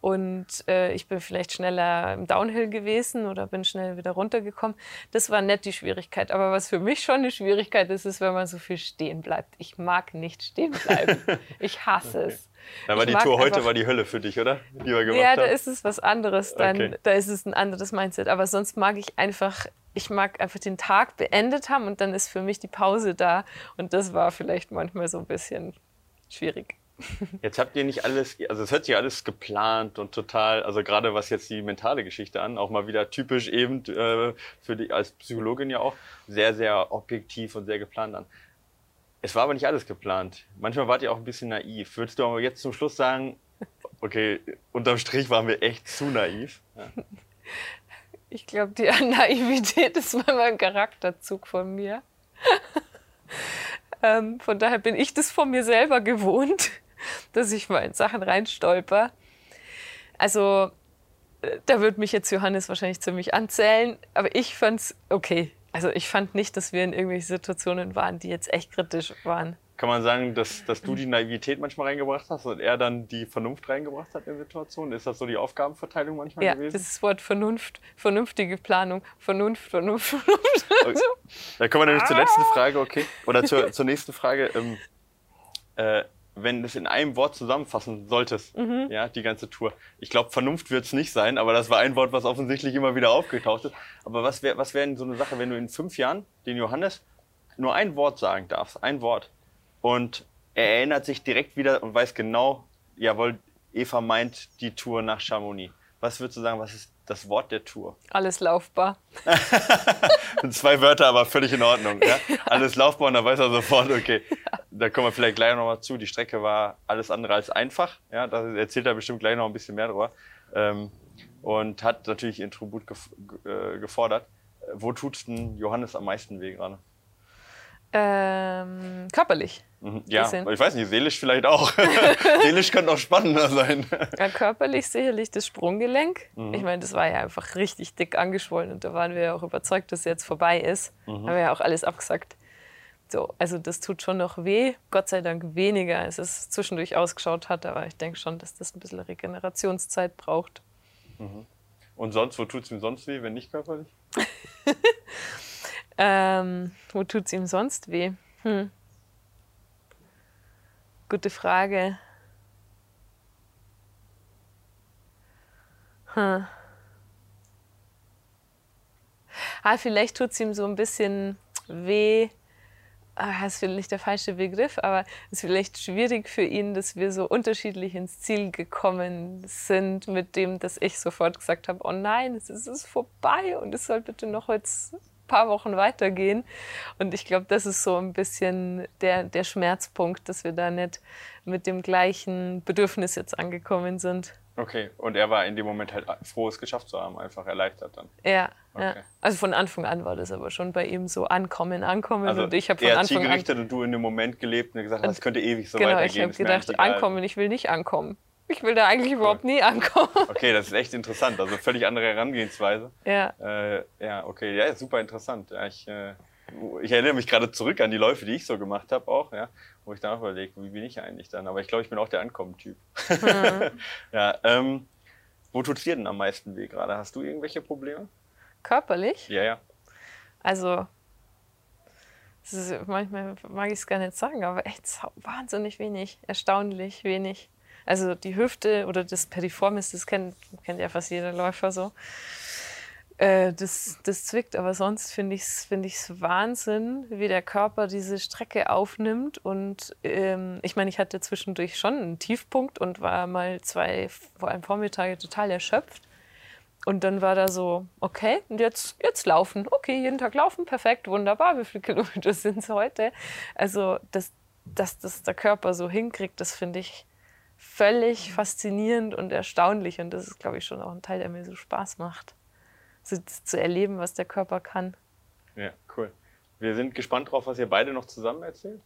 Und äh, ich bin vielleicht schneller im Downhill gewesen oder bin schnell wieder runtergekommen. Das war nett die Schwierigkeit. Aber was für mich schon eine Schwierigkeit ist, ist, wenn man so viel stehen bleibt. Ich mag nicht stehen bleiben. Ich hasse okay. es. Da war die Tour heute war die Hölle für dich, oder? Die wir gemacht ja, da haben. ist es was anderes. Dann, okay. Da ist es ein anderes Mindset. Aber sonst mag ich einfach, ich mag einfach den Tag beendet haben und dann ist für mich die Pause da. Und das war vielleicht manchmal so ein bisschen schwierig. Jetzt habt ihr nicht alles, also es hört sich alles geplant und total, also gerade was jetzt die mentale Geschichte an, auch mal wieder typisch eben äh, für die als Psychologin ja auch, sehr, sehr objektiv und sehr geplant an. Es war aber nicht alles geplant. Manchmal wart ihr auch ein bisschen naiv. Würdest du aber jetzt zum Schluss sagen, okay, unterm Strich waren wir echt zu naiv? Ja. Ich glaube, die Naivität ist mal ein Charakterzug von mir. ähm, von daher bin ich das von mir selber gewohnt, dass ich mal in Sachen reinstolper. Also, äh, da wird mich jetzt Johannes wahrscheinlich ziemlich anzählen, aber ich fand es okay. Also ich fand nicht, dass wir in irgendwelchen Situationen waren, die jetzt echt kritisch waren. Kann man sagen, dass, dass du die Naivität manchmal reingebracht hast und er dann die Vernunft reingebracht hat in Situationen? Ist das so die Aufgabenverteilung manchmal ja, gewesen? Ja, das Wort Vernunft, vernünftige Planung, Vernunft, Vernunft, Vernunft. Okay. Da kommen wir nämlich zur letzten Frage, okay? Oder zur, zur nächsten Frage. Ähm, äh, wenn du es in einem Wort zusammenfassen solltest, mhm. ja, die ganze Tour. Ich glaube, Vernunft wird es nicht sein, aber das war ein Wort, was offensichtlich immer wieder aufgetaucht ist. Aber was wäre was wär denn so eine Sache, wenn du in fünf Jahren den Johannes nur ein Wort sagen darfst, ein Wort, und er erinnert sich direkt wieder und weiß genau, jawohl, Eva meint die Tour nach Chamonix. Was würdest du sagen, was ist das Wort der Tour? Alles laufbar. Zwei Wörter, aber völlig in Ordnung. Ja? Alles laufbar und dann weiß er sofort, okay, da kommen wir vielleicht gleich noch mal zu. Die Strecke war alles andere als einfach. Ja, da erzählt er bestimmt gleich noch ein bisschen mehr drüber. Ähm, und hat natürlich ihren Tribut gef äh, gefordert. Wo tut es denn Johannes am meisten weh gerade? Ähm, körperlich. Mhm. Ja, ich weiß nicht, seelisch vielleicht auch. seelisch könnte auch spannender sein. Ja, körperlich sicherlich das Sprunggelenk. Mhm. Ich meine, das war ja einfach richtig dick angeschwollen und da waren wir ja auch überzeugt, dass es jetzt vorbei ist. Mhm. Haben wir ja auch alles abgesagt. So, also das tut schon noch weh. Gott sei Dank weniger, als es zwischendurch ausgeschaut hat. Aber ich denke schon, dass das ein bisschen Regenerationszeit braucht. Mhm. Und sonst, wo tut es ihm sonst weh, wenn nicht körperlich? ähm, wo tut es ihm sonst weh? Hm. Gute Frage. Hm. Ah, vielleicht tut es ihm so ein bisschen weh. Ah, das ist vielleicht der falsche Begriff, aber es ist vielleicht schwierig für ihn, dass wir so unterschiedlich ins Ziel gekommen sind, mit dem, dass ich sofort gesagt habe: Oh nein, es ist vorbei und es soll bitte noch jetzt paar Wochen weitergehen. Und ich glaube, das ist so ein bisschen der, der Schmerzpunkt, dass wir da nicht mit dem gleichen Bedürfnis jetzt angekommen sind. Okay, und er war in dem Moment halt froh, es geschafft zu haben, einfach erleichtert dann. Ja, okay. ja. also von Anfang an war das aber schon bei ihm so ankommen, ankommen. Also und ich habe von Anfang zielgerichtet an und du in dem Moment gelebt und gesagt, das könnte ewig so genau, weitergehen. Genau, ich habe gedacht, ankommen, ich will nicht ankommen. Ich will da eigentlich überhaupt nie ankommen. Okay, das ist echt interessant. Also völlig andere Herangehensweise. Ja. Äh, ja, okay, ja, super interessant. Ja, ich, äh, ich erinnere mich gerade zurück an die Läufe, die ich so gemacht habe, auch, ja, wo ich dann auch überlege, wie bin ich eigentlich dann? Aber ich glaube, ich bin auch der Ankommen-Typ. Mhm. ja, ähm, wo tut es dir denn am meisten weh gerade? Hast du irgendwelche Probleme? Körperlich? Ja, ja. Also Ist, manchmal mag ich es gar nicht sagen, aber echt wahnsinnig wenig, erstaunlich wenig. Also die Hüfte oder das Periformis, das kennt, kennt ja fast jeder Läufer so. Äh, das, das zwickt, aber sonst finde ich es find ich's Wahnsinn, wie der Körper diese Strecke aufnimmt. Und ähm, ich meine, ich hatte zwischendurch schon einen Tiefpunkt und war mal zwei, vor allem Vormittage, total erschöpft. Und dann war da so, okay, und jetzt, jetzt laufen. Okay, jeden Tag laufen, perfekt, wunderbar. Wie viele Kilometer sind es heute? Also, dass, dass das der Körper so hinkriegt, das finde ich völlig faszinierend und erstaunlich. Und das ist, glaube ich, schon auch ein Teil, der mir so Spaß macht zu, zu erleben, was der Körper kann. Ja, cool. Wir sind gespannt drauf, was ihr beide noch zusammen erzählt,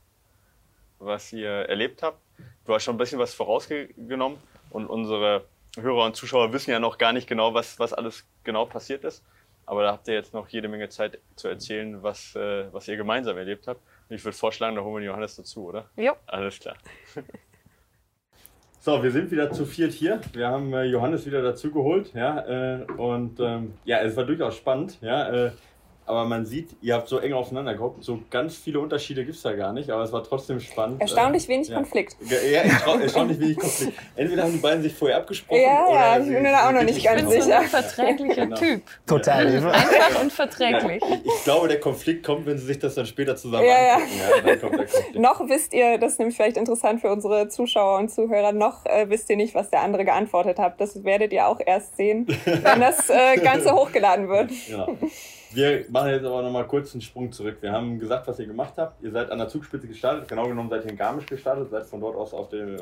was ihr erlebt habt. Du hast schon ein bisschen was vorausgenommen und unsere Hörer und Zuschauer wissen ja noch gar nicht genau, was, was alles genau passiert ist. Aber da habt ihr jetzt noch jede Menge Zeit zu erzählen, was, äh, was ihr gemeinsam erlebt habt. Und ich würde vorschlagen, da holen wir Johannes dazu, oder? Ja. Alles klar. So, wir sind wieder zu viert hier. Wir haben äh, Johannes wieder dazu geholt, ja, äh, und ähm, ja, es war durchaus spannend, ja, äh, aber man sieht, ihr habt so eng aufeinander gehockt, so ganz viele Unterschiede gibt es da gar nicht, aber es war trotzdem spannend. Erstaunlich wenig ja. Konflikt. Ja, erstaunlich wenig Konflikt. Entweder haben die beiden sich vorher abgesprochen. Ja, ja, ich bin mir da auch noch nicht ganz sicher. ein verträglicher genau. Typ. Total. Einfach und verträglich. Ja, ich glaube, der Konflikt kommt, wenn sie sich das dann später zusammen ja, angucken. Ja. noch wisst ihr, das ist nämlich vielleicht interessant für unsere Zuschauer und Zuhörer, noch äh, wisst ihr nicht, was der andere geantwortet hat. Das werdet ihr auch erst sehen, wenn das äh, Ganze hochgeladen wird. Genau. Wir machen jetzt aber nochmal kurz einen Sprung zurück. Wir haben gesagt, was ihr gemacht habt. Ihr seid an der Zugspitze gestartet. Genau genommen seid ihr in Garmisch gestartet. Seid von dort aus auf der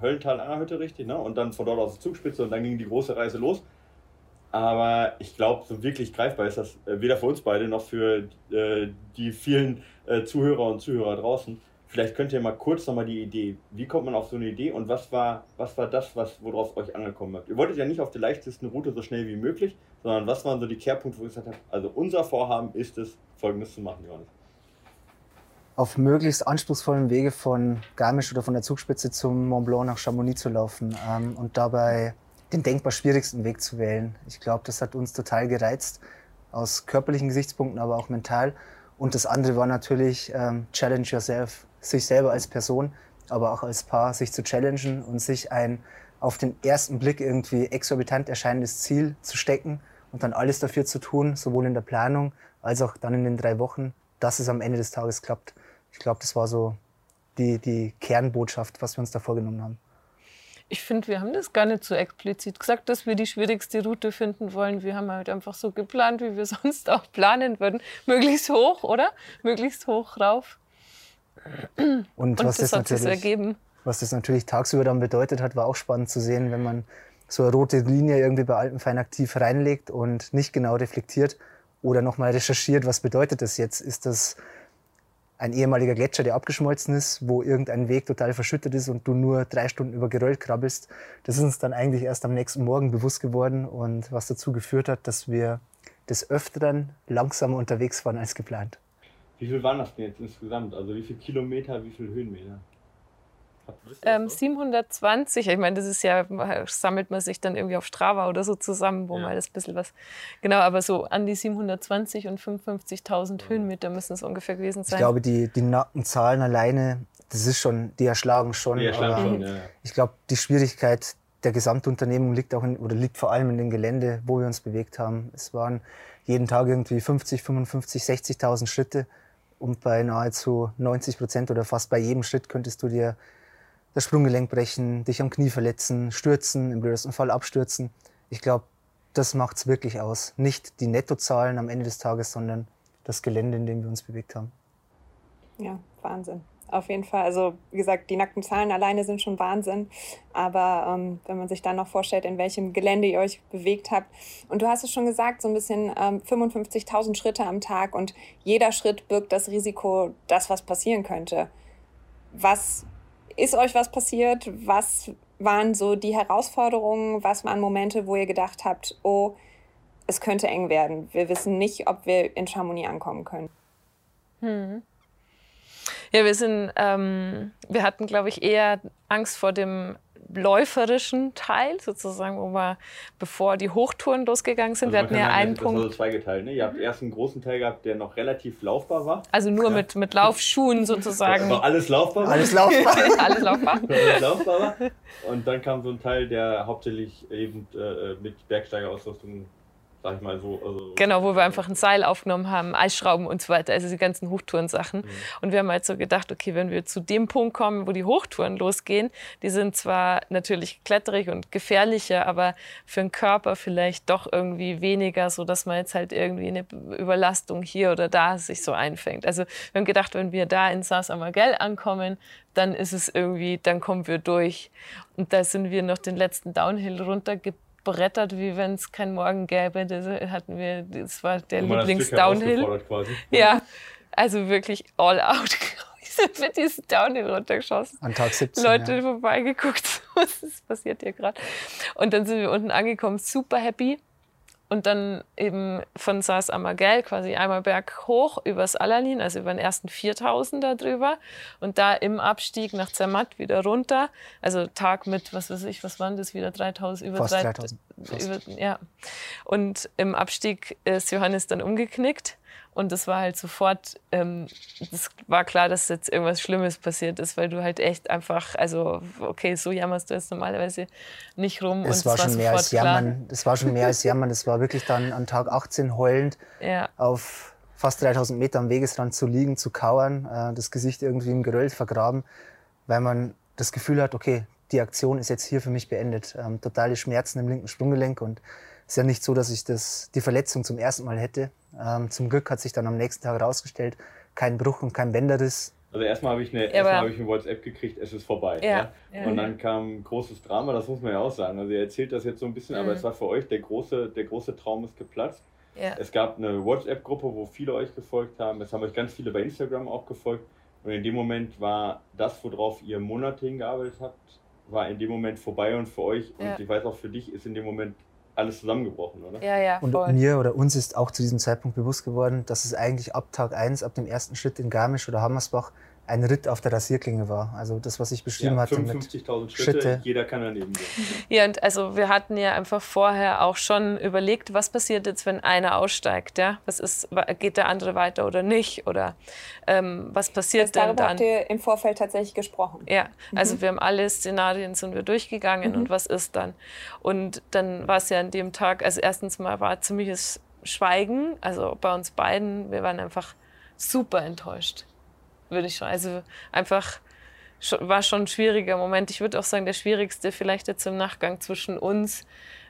Höllental-Angerhütte, richtig? Ne? Und dann von dort aus die Zugspitze und dann ging die große Reise los. Aber ich glaube, so wirklich greifbar ist das äh, weder für uns beide noch für äh, die vielen äh, Zuhörer und Zuhörer draußen. Vielleicht könnt ihr mal kurz nochmal die Idee, wie kommt man auf so eine Idee und was war, was war das, was, worauf euch angekommen habt? Ihr wolltet ja nicht auf der leichtesten Route so schnell wie möglich, sondern was waren so die Kehrpunkte, wo ihr gesagt habt, also unser Vorhaben ist es, Folgendes zu machen, Johannes? Auf möglichst anspruchsvollen Wege von Garmisch oder von der Zugspitze zum Mont Blanc nach Chamonix zu laufen ähm, und dabei den denkbar schwierigsten Weg zu wählen. Ich glaube, das hat uns total gereizt, aus körperlichen Gesichtspunkten, aber auch mental. Und das andere war natürlich ähm, Challenge Yourself sich selber als Person, aber auch als Paar, sich zu challengen und sich ein auf den ersten Blick irgendwie exorbitant erscheinendes Ziel zu stecken und dann alles dafür zu tun, sowohl in der Planung als auch dann in den drei Wochen, dass es am Ende des Tages klappt. Ich glaube, das war so die, die Kernbotschaft, was wir uns da vorgenommen haben. Ich finde, wir haben das gar nicht so explizit gesagt, dass wir die schwierigste Route finden wollen. Wir haben halt einfach so geplant, wie wir sonst auch planen würden. Möglichst hoch, oder? Möglichst hoch rauf. Und, Und was das, das natürlich, ergeben. Was das natürlich tagsüber dann bedeutet hat, war auch spannend zu sehen, wenn man so eine rote Linie irgendwie bei Alpenfein aktiv reinlegt und nicht genau reflektiert oder nochmal recherchiert, was bedeutet das jetzt? Ist das ein ehemaliger Gletscher, der abgeschmolzen ist, wo irgendein Weg total verschüttet ist und du nur drei Stunden über Geröll krabbelst? Das ist uns dann eigentlich erst am nächsten Morgen bewusst geworden und was dazu geführt hat, dass wir des Öfteren langsamer unterwegs waren als geplant. Wie viel waren das denn jetzt insgesamt? Also wie viele Kilometer, wie viele Höhenmeter? Ähm, 720, ich meine, das ist ja, sammelt man sich dann irgendwie auf Strava oder so zusammen, wo ja. mal das bisschen was. Genau, aber so an die 720 und 55.000 Höhenmeter müssen es ungefähr gewesen sein. Ich glaube, die, die nackten Zahlen alleine, das ist schon, die erschlagen schon. Die erschlagen schon ja. Ich glaube, die Schwierigkeit der Gesamtunternehmung liegt auch in, oder liegt vor allem in dem Gelände, wo wir uns bewegt haben. Es waren jeden Tag irgendwie 50, 55, 60.000 Schritte. Und bei nahezu 90 Prozent oder fast bei jedem Schritt könntest du dir das Sprunggelenk brechen, dich am Knie verletzen, stürzen, im blödesten Fall abstürzen. Ich glaube, das macht es wirklich aus. Nicht die Nettozahlen am Ende des Tages, sondern das Gelände, in dem wir uns bewegt haben. Ja, Wahnsinn auf jeden Fall. Also wie gesagt, die nackten Zahlen alleine sind schon Wahnsinn. Aber ähm, wenn man sich dann noch vorstellt, in welchem Gelände ihr euch bewegt habt. Und du hast es schon gesagt, so ein bisschen ähm, 55.000 Schritte am Tag und jeder Schritt birgt das Risiko, dass was passieren könnte. Was ist euch was passiert? Was waren so die Herausforderungen? Was waren Momente, wo ihr gedacht habt, oh, es könnte eng werden. Wir wissen nicht, ob wir in Chamonix ankommen können. Hm. Ja, wir sind, ähm, wir hatten, glaube ich, eher Angst vor dem läuferischen Teil sozusagen, wo wir, bevor die Hochtouren losgegangen sind, also wir hatten ja einen das Punkt. Das war so zweigeteilt, ne? Ihr habt erst einen großen Teil gehabt, der noch relativ laufbar war. Also nur ja. mit, mit Laufschuhen sozusagen. Also alles laufbar war. Alles laufbar. alles laufbar. alles laufbar war. Und dann kam so ein Teil, der hauptsächlich eben äh, mit Bergsteigerausrüstung sag ich mal so. Also genau, wo wir einfach ein Seil aufgenommen haben, Eisschrauben und so weiter, also die ganzen Hochtourensachen. Mhm. Und wir haben halt so gedacht, okay, wenn wir zu dem Punkt kommen, wo die Hochtouren losgehen, die sind zwar natürlich kletterig und gefährlicher, aber für den Körper vielleicht doch irgendwie weniger, so dass man jetzt halt irgendwie eine Überlastung hier oder da sich so einfängt. Also wir haben gedacht, wenn wir da in Saas-Amagel ankommen, dann ist es irgendwie, dann kommen wir durch. Und da sind wir noch den letzten Downhill runtergebracht brettert, wie wenn es kein Morgen gäbe. Das hatten wir, das war der Lieblings-Downhill. Ja, also wirklich all out. mit diesem Downhill runtergeschossen. An Tag 17. Leute ja. vorbeigeguckt, was ist passiert hier gerade. Und dann sind wir unten angekommen, super happy und dann eben von Saas Amagel quasi einmal berg hoch übers Alalin, also über den ersten 4000er drüber und da im Abstieg nach Zermatt wieder runter. Also Tag mit, was weiß ich, was waren das wieder 3000 über Fast 3000. Über, ja. Und im Abstieg ist Johannes dann umgeknickt und das war halt sofort, ähm, das war klar, dass jetzt irgendwas Schlimmes passiert ist, weil du halt echt einfach, also okay, so jammerst du jetzt normalerweise nicht rum. Es war, war schon mehr als Jammern. Es war schon mehr als Jammern. Es war wirklich dann an Tag 18 heulend ja. auf fast 3000 Meter am Wegesrand zu liegen, zu kauern, äh, das Gesicht irgendwie im Geröll vergraben, weil man das Gefühl hat, okay, die Aktion ist jetzt hier für mich beendet. Ähm, totale Schmerzen im linken Sprunggelenk und es ist ja nicht so, dass ich das, die Verletzung zum ersten Mal hätte. Ähm, zum Glück hat sich dann am nächsten Tag herausgestellt, kein Bruch und kein Bänderriss. Also erstmal habe ich eine, ja, hab ich eine WhatsApp gekriegt, es ist vorbei. Ja, ja. Und dann kam ein großes Drama, das muss man ja auch sagen. Also ihr erzählt das jetzt so ein bisschen, mhm. aber es war für euch der große, der große Traum ist geplatzt. Es gab eine WhatsApp-Gruppe, wo viele euch gefolgt haben. Es haben euch ganz viele bei Instagram auch gefolgt. Und in dem Moment war das, worauf ihr Monate hingearbeitet habt, war in dem Moment vorbei und für euch. Und ich weiß auch für dich ist in dem Moment alles zusammengebrochen, oder? Ja, ja. Voll. Und mir oder uns ist auch zu diesem Zeitpunkt bewusst geworden, dass es eigentlich ab Tag 1, ab dem ersten Schritt in Garmisch oder Hammersbach ein Ritt auf der Rasierklinge war. Also das, was ich beschrieben ja, hatte. 55.000 Schritte, Schritte, jeder kann daneben gehen. Ja, und also wir hatten ja einfach vorher auch schon überlegt, was passiert jetzt, wenn einer aussteigt. Ja? Was ist, geht der andere weiter oder nicht? Oder ähm, was passiert das denn darüber dann? habt ihr im Vorfeld tatsächlich gesprochen. Ja, also mhm. wir haben alle Szenarien sind wir durchgegangen mhm. und was ist dann? Und dann war es ja an dem Tag, also erstens mal war ziemliches Schweigen, also bei uns beiden, wir waren einfach super enttäuscht würde ich schon. Also einfach war schon ein schwieriger Moment. Ich würde auch sagen, der schwierigste vielleicht jetzt im Nachgang zwischen uns.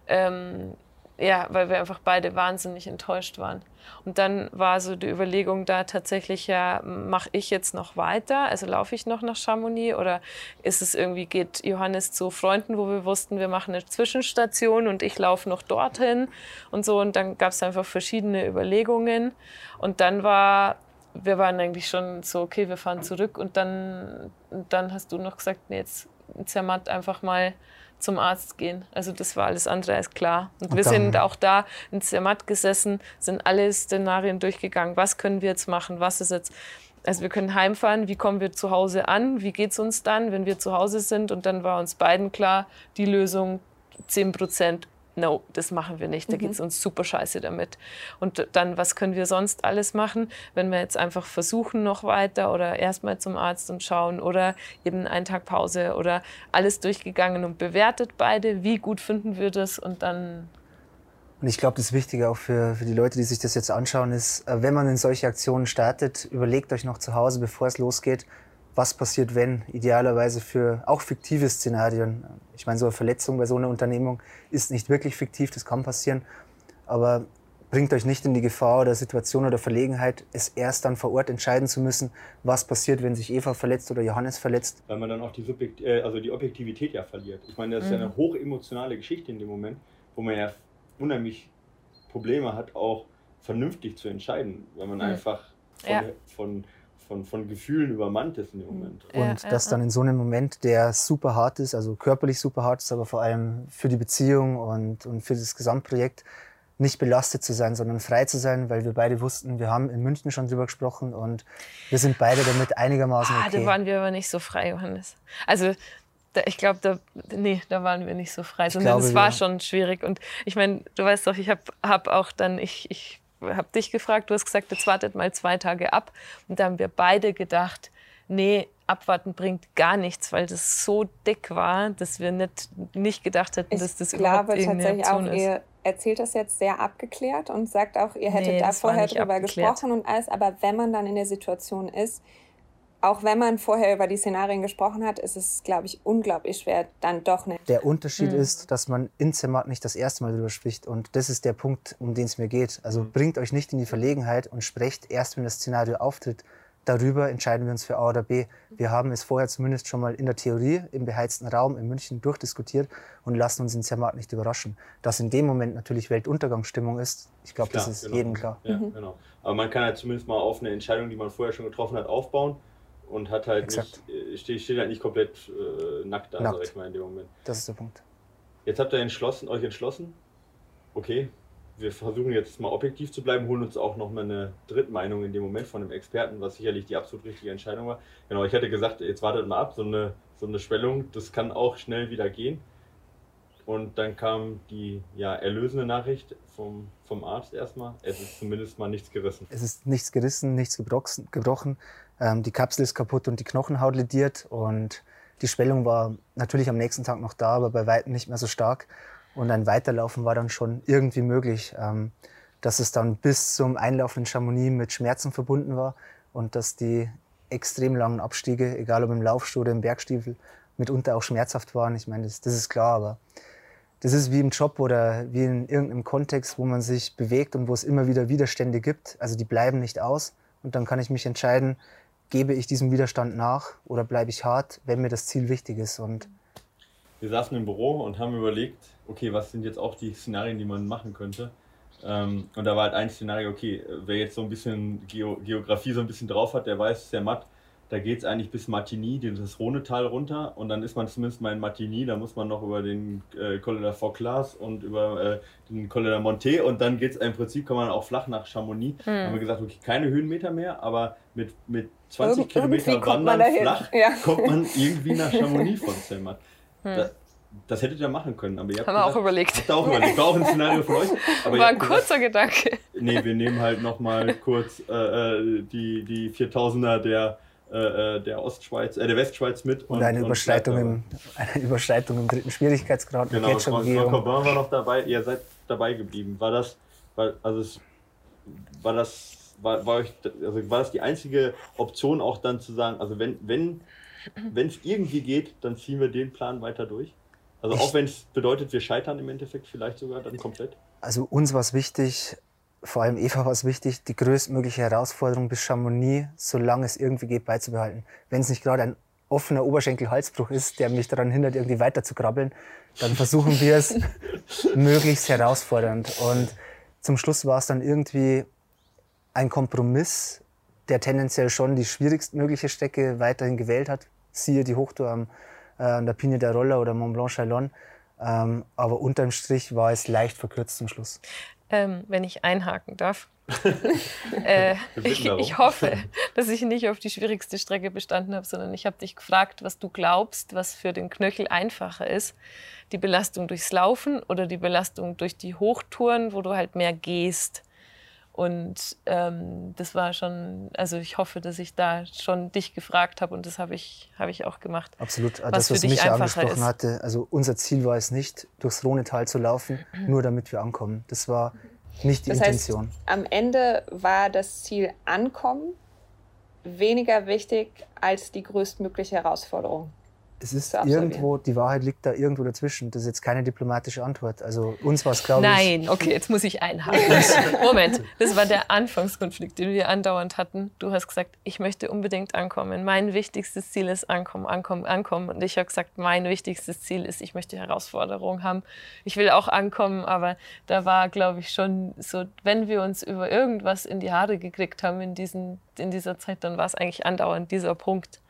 Ähm, ja, weil wir einfach beide wahnsinnig enttäuscht waren. Und dann war so die Überlegung da tatsächlich, ja, mache ich jetzt noch weiter? Also laufe ich noch nach Chamonix oder ist es irgendwie, geht Johannes zu Freunden, wo wir wussten, wir machen eine Zwischenstation und ich laufe noch dorthin und so. Und dann gab es einfach verschiedene Überlegungen. Und dann war wir waren eigentlich schon so, okay, wir fahren zurück und dann, dann hast du noch gesagt, nee, jetzt Zermatt einfach mal zum Arzt gehen. Also das war alles andere als klar. Und, und wir sind auch da in Zermatt gesessen, sind alle Szenarien durchgegangen. Was können wir jetzt machen? Was ist jetzt... Also wir können heimfahren, wie kommen wir zu Hause an, wie geht es uns dann, wenn wir zu Hause sind. Und dann war uns beiden klar, die Lösung 10 Prozent no, das machen wir nicht, da mhm. geht es uns super scheiße damit. Und dann, was können wir sonst alles machen, wenn wir jetzt einfach versuchen noch weiter oder erstmal zum Arzt und schauen oder eben einen Tag Pause oder alles durchgegangen und bewertet beide, wie gut finden wir das und dann und ich glaube, das Wichtige auch für, für die Leute, die sich das jetzt anschauen, ist, äh, wenn man in solche Aktionen startet, überlegt euch noch zu Hause, bevor es losgeht, was passiert, wenn, idealerweise für auch fiktive Szenarien. Ich meine, so eine Verletzung bei so einer Unternehmung ist nicht wirklich fiktiv, das kann passieren, aber bringt euch nicht in die Gefahr oder Situation oder Verlegenheit, es erst dann vor Ort entscheiden zu müssen, was passiert, wenn sich Eva verletzt oder Johannes verletzt. Weil man dann auch die, Subjekt äh, also die Objektivität ja verliert. Ich meine, das ist ja eine mhm. hochemotionale Geschichte in dem Moment, wo man ja unheimlich Probleme hat, auch vernünftig zu entscheiden, weil man mhm. einfach von, ja. von von, von Gefühlen übermannt ist in dem Moment. Und ja, das dann in so einem Moment, der super hart ist, also körperlich super hart ist, aber vor allem für die Beziehung und, und für das Gesamtprojekt nicht belastet zu sein, sondern frei zu sein, weil wir beide wussten, wir haben in München schon drüber gesprochen und wir sind beide damit einigermaßen okay. Ah, da waren wir aber nicht so frei, Johannes. Also da, ich glaube, da, nee, da waren wir nicht so frei, sondern es war schon schwierig. Und ich meine, du weißt doch, ich habe hab auch dann, ich, ich habe dich gefragt, du hast gesagt, jetzt wartet mal zwei Tage ab. Und da haben wir beide gedacht, nee, abwarten bringt gar nichts, weil das so dick war, dass wir nicht, nicht gedacht hätten, dass das ich überhaupt glaube tatsächlich auch, ist. ihr erzählt das jetzt sehr abgeklärt und sagt auch, ihr hättet nee, da vorher drüber abgeklärt. gesprochen und alles. Aber wenn man dann in der Situation ist, auch wenn man vorher über die Szenarien gesprochen hat, ist es, glaube ich, unglaublich schwer, dann doch nicht. Der Unterschied mhm. ist, dass man in Zermatt nicht das erste Mal darüber spricht. Und das ist der Punkt, um den es mir geht. Also mhm. bringt euch nicht in die Verlegenheit und sprecht erst, wenn das Szenario auftritt. Darüber entscheiden wir uns für A oder B. Wir haben es vorher zumindest schon mal in der Theorie im beheizten Raum in München durchdiskutiert und lassen uns in Zermatt nicht überraschen. Dass in dem Moment natürlich Weltuntergangsstimmung ist, ich glaube, das ist genau. jedem klar. Ja, mhm. genau. Aber man kann halt zumindest mal auf eine Entscheidung, die man vorher schon getroffen hat, aufbauen und hat halt Exakt. nicht, äh, steht, steht halt nicht komplett äh, nackt da, nackt. sag ich mal, in dem Moment. Das ist der Punkt. Jetzt habt ihr entschlossen, euch entschlossen, okay, wir versuchen jetzt mal objektiv zu bleiben, holen uns auch noch mal eine Drittmeinung in dem Moment von einem Experten, was sicherlich die absolut richtige Entscheidung war. Genau, ich hätte gesagt, jetzt wartet mal ab, so eine, so eine Schwellung, das kann auch schnell wieder gehen. Und dann kam die ja, erlösende Nachricht vom, vom Arzt erstmal. Es ist zumindest mal nichts gerissen. Es ist nichts gerissen, nichts gebrochen. Ähm, die Kapsel ist kaputt und die Knochenhaut lediert. Und die Schwellung war natürlich am nächsten Tag noch da, aber bei weitem nicht mehr so stark. Und ein Weiterlaufen war dann schon irgendwie möglich. Ähm, dass es dann bis zum Einlaufen in Chamonix mit Schmerzen verbunden war und dass die extrem langen Abstiege, egal ob im Laufstuhl oder im Bergstiefel, mitunter auch schmerzhaft waren. Ich meine, das, das ist klar, aber das ist wie im Job oder wie in irgendeinem Kontext, wo man sich bewegt und wo es immer wieder Widerstände gibt. Also die bleiben nicht aus. Und dann kann ich mich entscheiden, gebe ich diesem Widerstand nach oder bleibe ich hart, wenn mir das Ziel wichtig ist. Und wir saßen im Büro und haben überlegt, okay, was sind jetzt auch die Szenarien, die man machen könnte. Ähm, und da war halt ein Szenario, okay, wer jetzt so ein bisschen Geo Geografie so ein bisschen drauf hat, der weiß, sehr matt, da geht es eigentlich bis Martigny, das Rhonetal runter und dann ist man zumindest mal in Martigny, da muss man noch über den äh, Col de Fauclas und über äh, den Col de Monte und dann geht es im Prinzip, kann man auch flach nach Chamonix. Mhm. haben wir gesagt, okay, keine Höhenmeter mehr, aber mit, mit 20 Irgend Kilometer Wandern flach ja. kommt man irgendwie nach Chamonix von Zermatt. Hm. Das, das hättet ihr machen können. Aber ihr habt Haben wir auch überlegt. Habt ihr auch überlegt. War auch ein Szenario von euch. Aber War ein kurzer gesagt, Gedanke. Nee, wir nehmen halt nochmal kurz äh, äh die, die 4000er der, äh, äh, der Ostschweiz, äh, der Westschweiz mit. Und, und eine, Überschreitung und im, eine Überschreitung im dritten Schwierigkeitsgrad. Genau, Frau Corbin war noch dabei. Ihr seid dabei geblieben. War das, war, also es, war das war, war, euch, also war das die einzige Option auch dann zu sagen, also wenn, wenn wenn es irgendwie geht, dann ziehen wir den Plan weiter durch. Also auch wenn es bedeutet, wir scheitern im Endeffekt vielleicht sogar dann komplett. Also uns war es wichtig, vor allem Eva war es wichtig, die größtmögliche Herausforderung bis Chamonix, solange es irgendwie geht, beizubehalten. Wenn es nicht gerade ein offener Oberschenkel-Halsbruch ist, der mich daran hindert, irgendwie weiter zu krabbeln, dann versuchen wir es möglichst herausfordernd. Und zum Schluss war es dann irgendwie ein Kompromiss der tendenziell schon die schwierigstmögliche Strecke weiterhin gewählt hat. Siehe die Hochtour am, äh, an der Pine der Roller oder Mont Blanc Chalon. Ähm, aber unterm Strich war es leicht verkürzt zum Schluss. Ähm, wenn ich einhaken darf. äh, ich, ich, hoffe, dass ich nicht auf die schwierigste Strecke bestanden habe, sondern ich habe dich gefragt, was du glaubst, was für den Knöchel einfacher ist. Die Belastung durchs Laufen oder die Belastung durch die Hochtouren, wo du halt mehr gehst. Und ähm, das war schon, also ich hoffe, dass ich da schon dich gefragt habe und das habe ich, hab ich auch gemacht. Absolut, was das, was Micha angesprochen ist. hatte. Also unser Ziel war es nicht, durchs Rhonetal zu laufen, nur damit wir ankommen. Das war nicht die das Intention. Heißt, am Ende war das Ziel Ankommen weniger wichtig als die größtmögliche Herausforderung es ist irgendwo, die Wahrheit liegt da irgendwo dazwischen. Das ist jetzt keine diplomatische Antwort. Also uns war es, glaube ich. Nein, okay, jetzt muss ich einhaken. Moment, das war der Anfangskonflikt, den wir andauernd hatten. Du hast gesagt, ich möchte unbedingt ankommen. Mein wichtigstes Ziel ist ankommen, ankommen, ankommen. Und ich habe gesagt, mein wichtigstes Ziel ist, ich möchte Herausforderungen haben. Ich will auch ankommen, aber da war, glaube ich, schon so, wenn wir uns über irgendwas in die Haare gekriegt haben in, diesen, in dieser Zeit, dann war es eigentlich andauernd dieser Punkt.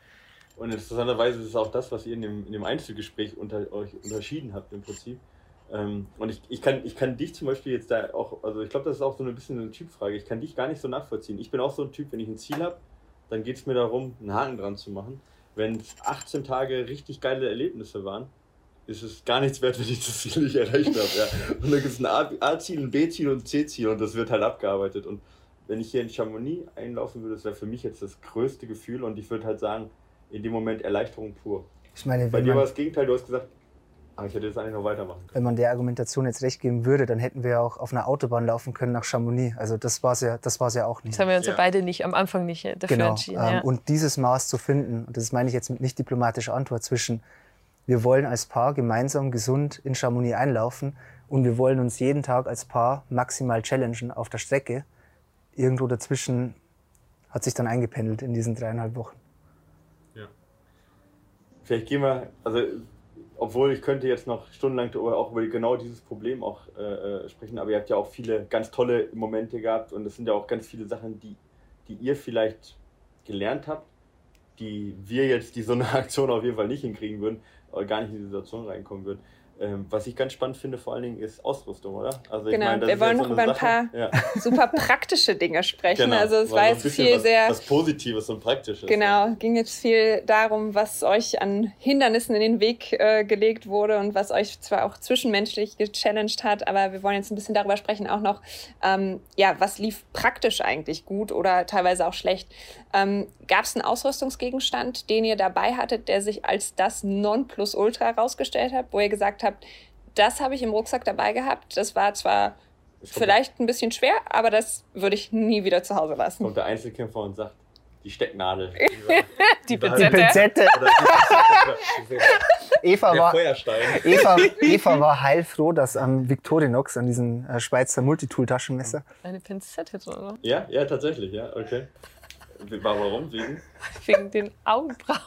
Und interessanterweise ist es auch das, was ihr in dem, in dem Einzelgespräch unter, euch unterschieden habt im Prinzip. Ähm, und ich, ich, kann, ich kann dich zum Beispiel jetzt da auch, also ich glaube, das ist auch so ein bisschen eine Typfrage. Ich kann dich gar nicht so nachvollziehen. Ich bin auch so ein Typ, wenn ich ein Ziel habe, dann geht es mir darum, einen Haken dran zu machen. wenn es 18 Tage richtig geile Erlebnisse waren, ist es gar nichts wert, wenn ich das Ziel nicht erreicht habe. Ja. Und da gibt es ein A-Ziel, ein B-Ziel und ein C-Ziel und das wird halt abgearbeitet. Und wenn ich hier in Chamonix einlaufen würde, das wäre für mich jetzt das größte Gefühl und ich würde halt sagen, in dem Moment Erleichterung pur. Ich meine, Bei dir war das Gegenteil, du hast gesagt, ah, ich hätte jetzt eigentlich noch weitermachen können. Wenn man der Argumentation jetzt recht geben würde, dann hätten wir auch auf einer Autobahn laufen können nach Chamonix. Also das war es ja, das war's ja auch nicht. Das haben wir uns ja, beide nicht am Anfang nicht dafür genau. entschieden. Ähm, ja. Und dieses Maß zu finden, und das meine ich jetzt mit nicht diplomatischer Antwort zwischen wir wollen als Paar gemeinsam gesund in Chamonix einlaufen und wir wollen uns jeden Tag als Paar maximal challengen auf der Strecke. Irgendwo dazwischen hat sich dann eingependelt in diesen dreieinhalb Wochen. Vielleicht gehen wir, also obwohl ich könnte jetzt noch stundenlang auch über genau dieses Problem auch äh, äh, sprechen, aber ihr habt ja auch viele ganz tolle Momente gehabt und es sind ja auch ganz viele Sachen, die, die ihr vielleicht gelernt habt, die wir jetzt, die so eine Aktion auf jeden Fall nicht hinkriegen würden, gar nicht in die Situation reinkommen würden. Ähm, was ich ganz spannend finde, vor allen Dingen, ist Ausrüstung, oder? Also genau, meine, wir wollen noch so über ein paar ja. super praktische Dinge sprechen. Genau, also es war, war jetzt viel was, sehr... Was Positives und Praktisches. Genau, ja. ging jetzt viel darum, was euch an Hindernissen in den Weg äh, gelegt wurde und was euch zwar auch zwischenmenschlich gechallenged hat, aber wir wollen jetzt ein bisschen darüber sprechen, auch noch, ähm, ja, was lief praktisch eigentlich gut oder teilweise auch schlecht. Ähm, Gab es einen Ausrüstungsgegenstand, den ihr dabei hattet, der sich als das Nonplusultra herausgestellt hat, wo ihr gesagt habt, das habe ich im Rucksack dabei gehabt. Das war zwar vielleicht ein bisschen schwer, aber das würde ich nie wieder zu Hause lassen. Und der Einzelkämpfer und sagt, die Stecknadel. die Pinzette. Die Pinzette. Eva, war, Eva, Eva war heilfroh, dass am Victorinox, an diesem äh, Schweizer Multitool-Taschenmesser. Eine Pinzette drin, Ja, ja, tatsächlich, ja, okay. Warum? Wegen? Wegen den Augenbrauen.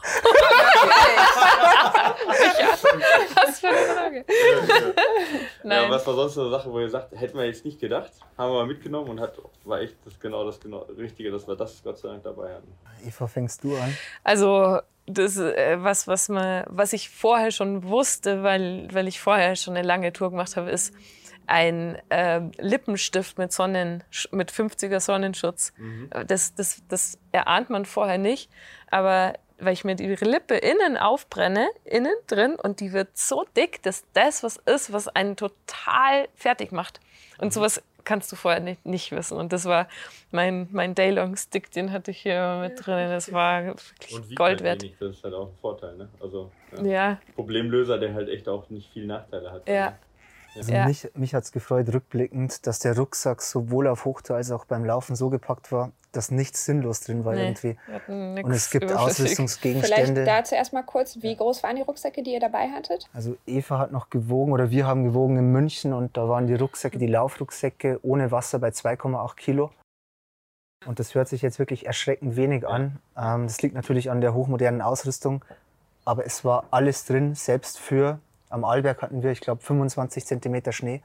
was für eine Frage. Nein. Ja, was war sonst eine Sache, wo ihr sagt, hätten wir jetzt nicht gedacht, haben wir mal mitgenommen und hat, war echt das genau das genau Richtige, dass wir das Gott sei Dank dabei hatten. Eva, fängst du an? Also das äh, was was man was ich vorher schon wusste, weil weil ich vorher schon eine lange Tour gemacht habe, ist ein äh, Lippenstift mit, Sonnen, mit 50er Sonnenschutz. Mhm. Das, das, das erahnt man vorher nicht. Aber weil ich mir die Lippe innen aufbrenne, innen drin, und die wird so dick, dass das was ist, was einen total fertig macht. Und mhm. sowas kannst du vorher nicht, nicht wissen. Und das war mein, mein Daylong-Stick, den hatte ich hier mit drin. Das war wirklich Gold wert. Wenig. Das ist halt auch ein Vorteil. Ne? Also, ja. ja. Problemlöser, der halt echt auch nicht viele Nachteile hat. Ja. Ne? Also ja. mich, mich hat es gefreut, rückblickend, dass der Rucksack sowohl auf Hochtour als auch beim Laufen so gepackt war, dass nichts sinnlos drin war nee, irgendwie. Und es gibt Ausrüstungsgegenstände. Vielleicht dazu erstmal kurz, wie groß waren die Rucksäcke, die ihr dabei hattet? Also Eva hat noch gewogen oder wir haben gewogen in München und da waren die Rucksäcke, die Laufrucksäcke ohne Wasser bei 2,8 Kilo. Und das hört sich jetzt wirklich erschreckend wenig an. Ähm, das liegt natürlich an der hochmodernen Ausrüstung. Aber es war alles drin, selbst für am Arlberg hatten wir, ich glaube, 25 Zentimeter Schnee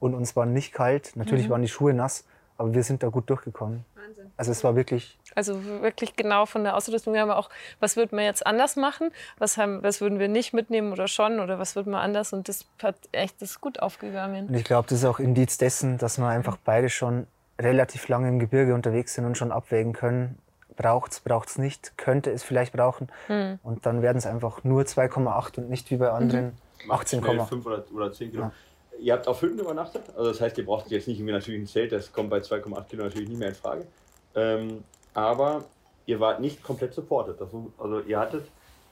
und uns war nicht kalt. Natürlich mhm. waren die Schuhe nass, aber wir sind da gut durchgekommen. Wahnsinn. Also es war wirklich. Also wirklich genau von der Ausrüstung. Wir haben auch, was würden wir jetzt anders machen? Was, haben, was würden wir nicht mitnehmen oder schon? Oder was würden wir anders? Und das hat echt das gut aufgegangen. Und ich glaube, das ist auch Indiz dessen, dass wir einfach beide schon relativ lange im Gebirge unterwegs sind und schon abwägen können, braucht es, braucht es nicht, könnte es vielleicht brauchen. Mhm. Und dann werden es einfach nur 2,8 und nicht wie bei anderen mhm. 18,5 oder, oder 10 Kilo. Ja. Ihr habt auf Hütten übernachtet, also das heißt, ihr braucht jetzt nicht irgendwie natürlich ein Zelt, das kommt bei 2,8 Kilo natürlich nicht mehr in Frage. Ähm, aber ihr wart nicht komplett supported. also ihr hattet,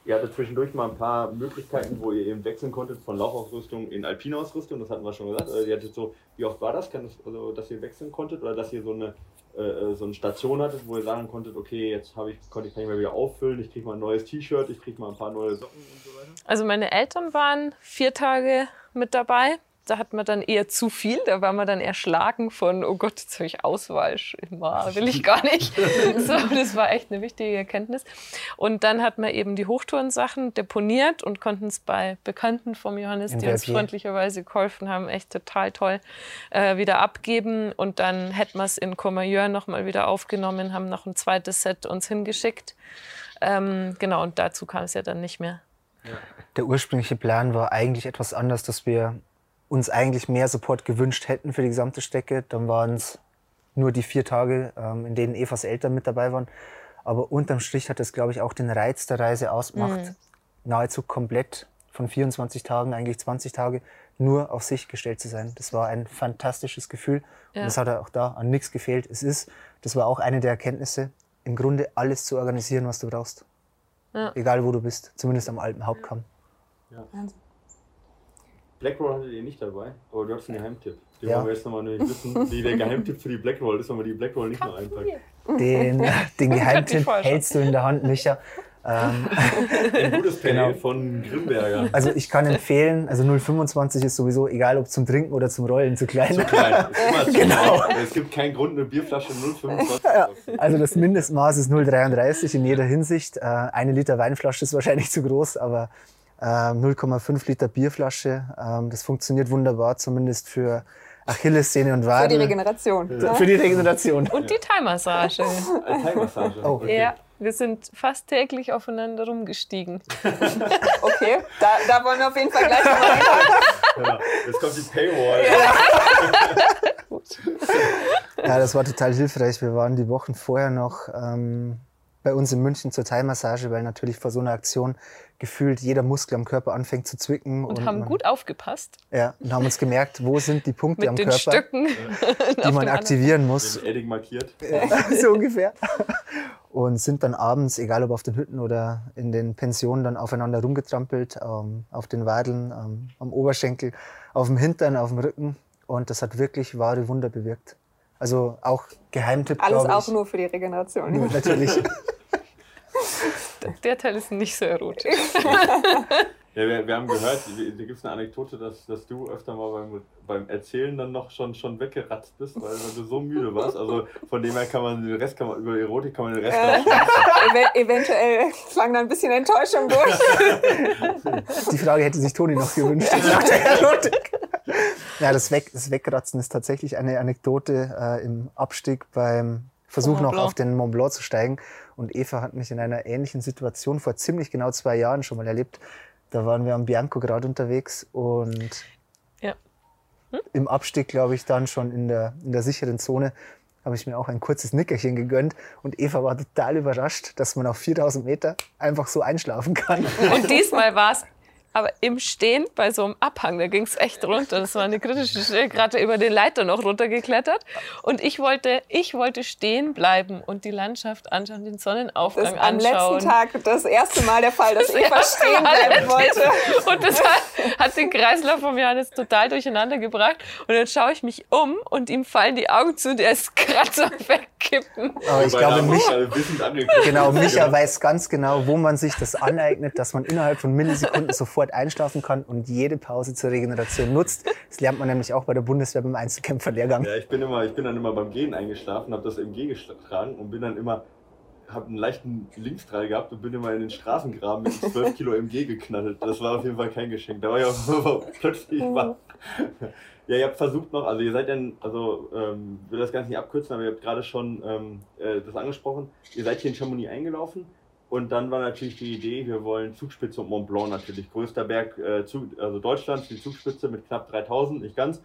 ihr hattet zwischendurch mal ein paar Möglichkeiten, wo ihr eben wechseln konntet von Laufausrüstung in Alpinausrüstung, das hatten wir schon gesagt. Also ihr hattet so, wie oft war das, das also, dass ihr wechseln konntet oder dass ihr so eine äh, äh, so eine Station hattet, wo ihr sagen konntet, okay, jetzt ich, konnte ich, kann ich mal wieder auffüllen, ich kriege mal ein neues T-Shirt, ich kriege mal ein paar neue Socken und so weiter? Also meine Eltern waren vier Tage mit dabei da hat man dann eher zu viel. Da war man dann erschlagen von, oh Gott, jetzt habe ich Auswahl, will ich gar nicht. so, das war echt eine wichtige Erkenntnis. Und dann hat man eben die Hochtourensachen deponiert und konnten es bei Bekannten vom Johannes, die uns freundlicherweise geholfen haben, echt total toll äh, wieder abgeben. Und dann hätten wir es in Comayeur nochmal wieder aufgenommen, haben noch ein zweites Set uns hingeschickt. Ähm, genau, und dazu kam es ja dann nicht mehr. Der ursprüngliche Plan war eigentlich etwas anders, dass wir uns eigentlich mehr Support gewünscht hätten für die gesamte Strecke. Dann waren es nur die vier Tage, ähm, in denen Evas Eltern mit dabei waren. Aber unterm Strich hat das, glaube ich, auch den Reiz der Reise ausgemacht. Mhm. Nahezu komplett von 24 Tagen, eigentlich 20 Tage, nur auf sich gestellt zu sein. Das war ein fantastisches Gefühl. Ja. Und das hat auch da an nichts gefehlt. Es ist, das war auch eine der Erkenntnisse, im Grunde alles zu organisieren, was du brauchst. Ja. Egal wo du bist, zumindest am alten Hauptkamm. Ja. Blackroll hattet ihr nicht dabei, aber du hast einen Geheimtipp. Den ja. wollen wir jetzt nochmal wissen, wie der Geheimtipp für die Blackroll ist, wenn man die Blackroll nicht noch einpackt. Den, den Geheimtipp hältst du in der Hand, Micha. Ähm, Ein gutes Panel genau. von Grimberger. Also ich kann empfehlen, also 0,25 ist sowieso egal, ob zum Trinken oder zum Rollen zu klein. Zu klein. Zu genau. Klein. Es gibt keinen Grund, eine Bierflasche 0,25 ja. Also das Mindestmaß ist 0,33 in jeder Hinsicht. Äh, eine Liter Weinflasche ist wahrscheinlich zu groß, aber 0,5 äh, Liter Bierflasche, ähm, das funktioniert wunderbar, zumindest für Achillessehne und Waden. Für die Regeneration. Ja. Für die Regeneration. Und die Thai-Massage. Thai-Massage. Oh. Okay. Ja. Wir sind fast täglich aufeinander rumgestiegen. okay, da, da wollen wir auf jeden Fall gleich mal rein. Ja, jetzt kommt die Paywall. Ja. ja, das war total hilfreich. Wir waren die Wochen vorher noch ähm, bei uns in München zur Thai-Massage, weil natürlich vor so einer Aktion gefühlt jeder Muskel am Körper anfängt zu zwicken. Und, und haben man, gut aufgepasst. Ja, und haben uns gemerkt, wo sind die Punkte am Körper, Stücken die man aktivieren muss. Den Edding markiert. So ungefähr. Und sind dann abends, egal ob auf den Hütten oder in den Pensionen, dann aufeinander rumgetrampelt, ähm, auf den Wadeln, ähm, am Oberschenkel, auf dem Hintern, auf dem Rücken. Und das hat wirklich wahre Wunder bewirkt. Also auch Geheimtipp. Alles auch nur für die Regeneration. Nur, natürlich. Der Teil ist nicht so erotisch. Ja, wir, wir, haben gehört, da gibt es eine Anekdote, dass, dass du öfter mal beim, beim Erzählen dann noch schon, schon weggeratzt bist, weil, weil, du so müde warst. Also von dem her kann man den Rest kann man über Erotik kann man den Rest äh, Ev Eventuell klang da ein bisschen Enttäuschung durch. Die Frage hätte sich Toni noch gewünscht nach der Erotik. Ja, das, Weg, das Wegratzen ist tatsächlich eine Anekdote äh, im Abstieg beim Versuch noch auf den Mont Blanc zu steigen. Und Eva hat mich in einer ähnlichen Situation vor ziemlich genau zwei Jahren schon mal erlebt. Da waren wir am Bianco gerade unterwegs und ja. hm? im Abstieg, glaube ich, dann schon in der, in der sicheren Zone habe ich mir auch ein kurzes Nickerchen gegönnt und Eva war total überrascht, dass man auf 4000 Meter einfach so einschlafen kann. Und diesmal war es aber im Stehen bei so einem Abhang, da ging es echt runter. Das war eine kritische Stelle, gerade über den Leiter noch runtergeklettert. Und ich wollte, ich wollte stehen bleiben und die Landschaft anschauen, den Sonnenaufgang das anschauen. Am letzten Tag das erste Mal der Fall, dass das Eva stehen bleiben wollte. Und das hat, hat, den Kreislauf von Johannes total durcheinander gebracht. Und dann schaue ich mich um und ihm fallen die Augen zu, der ist gerade so wegkippen. Aber ich glaube, Micha, genau, Micha weiß ganz genau, wo man sich das aneignet, dass man innerhalb von Millisekunden sofort sofort einschlafen kann und jede Pause zur Regeneration nutzt. Das lernt man nämlich auch bei der Bundeswehr beim Einzelkämpferlehrgang. Ja, ich bin, immer, ich bin dann immer beim Gehen eingeschlafen, habe das MG getragen und bin dann immer habe einen leichten Linksdrall gehabt und bin immer in den Straßengraben mit 12 Kilo MG geknallt. Das war auf jeden Fall kein Geschenk. Da war ich auch plötzlich wach. Ja, ihr habt versucht noch, also ihr seid dann, also ähm, will das Ganze nicht abkürzen, aber ihr habt gerade schon ähm, äh, das angesprochen. Ihr seid hier in Chamonix eingelaufen. Und dann war natürlich die Idee, wir wollen Zugspitze und Mont Blanc natürlich. Größter Berg, äh, zu, also Deutschlands, die Zugspitze mit knapp 3000, nicht ganz.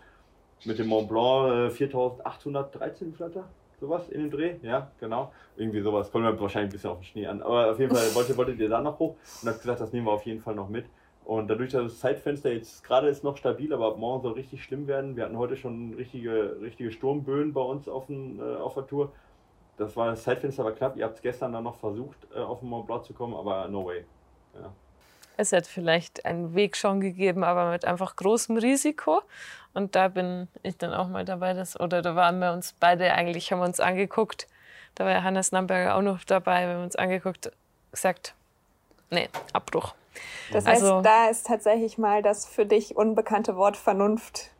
Mit dem Mont Blanc äh, 4813 Flatter, sowas in den Dreh. Ja, genau. Irgendwie sowas. Kommt wir wahrscheinlich ein bisschen auf den Schnee an. Aber auf jeden Fall wolltet, wolltet ihr da noch hoch und habt gesagt, das nehmen wir auf jeden Fall noch mit. Und dadurch, dass das Zeitfenster jetzt gerade ist noch stabil, aber ab morgen soll richtig schlimm werden. Wir hatten heute schon richtige, richtige Sturmböen bei uns auf, den, äh, auf der Tour das war das Zeitfenster war knapp. Ihr habt es gestern dann noch versucht, äh, auf den Mont Blanc zu kommen, aber no way. Ja. Es hätte vielleicht einen Weg schon gegeben, aber mit einfach großem Risiko. Und da bin ich dann auch mal dabei, dass, oder da waren wir uns beide eigentlich, haben wir uns angeguckt. Da war ja Hannes Namberger auch noch dabei, wir haben uns angeguckt, gesagt, nee, Abbruch. Das heißt, also, da ist tatsächlich mal das für dich unbekannte Wort Vernunft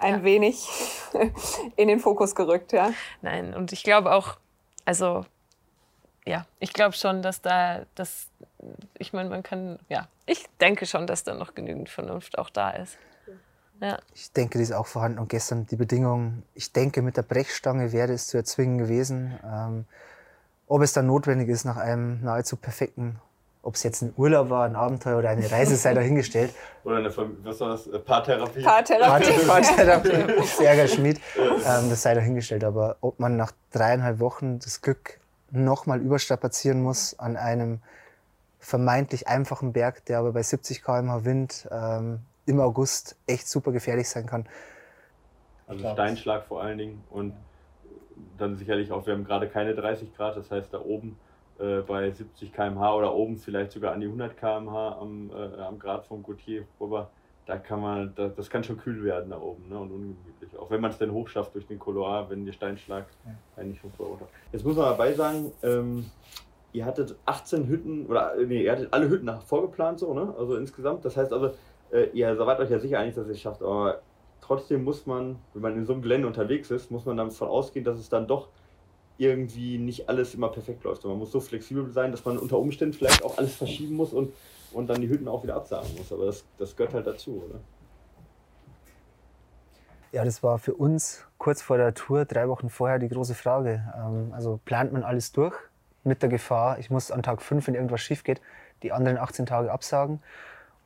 ein ja. wenig in den Fokus gerückt, ja? Nein, und ich glaube auch, also ja, ich glaube schon, dass da, das, ich meine, man kann, ja, ich denke schon, dass da noch genügend Vernunft auch da ist. Ja. Ich denke, die ist auch vorhanden. Und gestern die Bedingungen, ich denke, mit der Brechstange wäre es zu erzwingen gewesen. Ähm, ob es dann notwendig ist, nach einem nahezu perfekten ob es jetzt ein Urlaub war, ein Abenteuer oder eine Reise, sei dahingestellt. Oder eine, was war das? Paartherapie. Paartherapie. Paartherapie. Berger Schmied. Ähm, das sei dahingestellt. Aber ob man nach dreieinhalb Wochen das Glück nochmal überstrapazieren muss an einem vermeintlich einfachen Berg, der aber bei 70 km/h Wind ähm, im August echt super gefährlich sein kann. Also Steinschlag vor allen Dingen und dann sicherlich auch, wir haben gerade keine 30 Grad, das heißt da oben äh, bei 70 km/h oder oben vielleicht sogar an die 100 km/h am, äh, am Grad vom Gautier rüber, da kann man, da, das kann schon kühl werden da oben ne, und ungemütlich. Auch wenn man es dann hochschafft durch den Couloir, wenn der Steinschlag ja. eigentlich schon runter. Jetzt muss man dabei sagen, ähm, ihr hattet 18 Hütten, oder nee, ihr hattet alle Hütten vorgeplant so, ne? Also insgesamt. Das heißt also, äh, ihr seid euch ja sicher einig, dass ihr es schafft, aber trotzdem muss man, wenn man in so einem Gelände unterwegs ist, muss man davon ausgehen, dass es dann doch irgendwie nicht alles immer perfekt läuft. Man muss so flexibel sein, dass man unter Umständen vielleicht auch alles verschieben muss und, und dann die Hütten auch wieder absagen muss. Aber das, das gehört halt dazu, oder? Ja, das war für uns kurz vor der Tour, drei Wochen vorher, die große Frage. Ähm, also plant man alles durch mit der Gefahr, ich muss an Tag fünf, wenn irgendwas schief geht, die anderen 18 Tage absagen.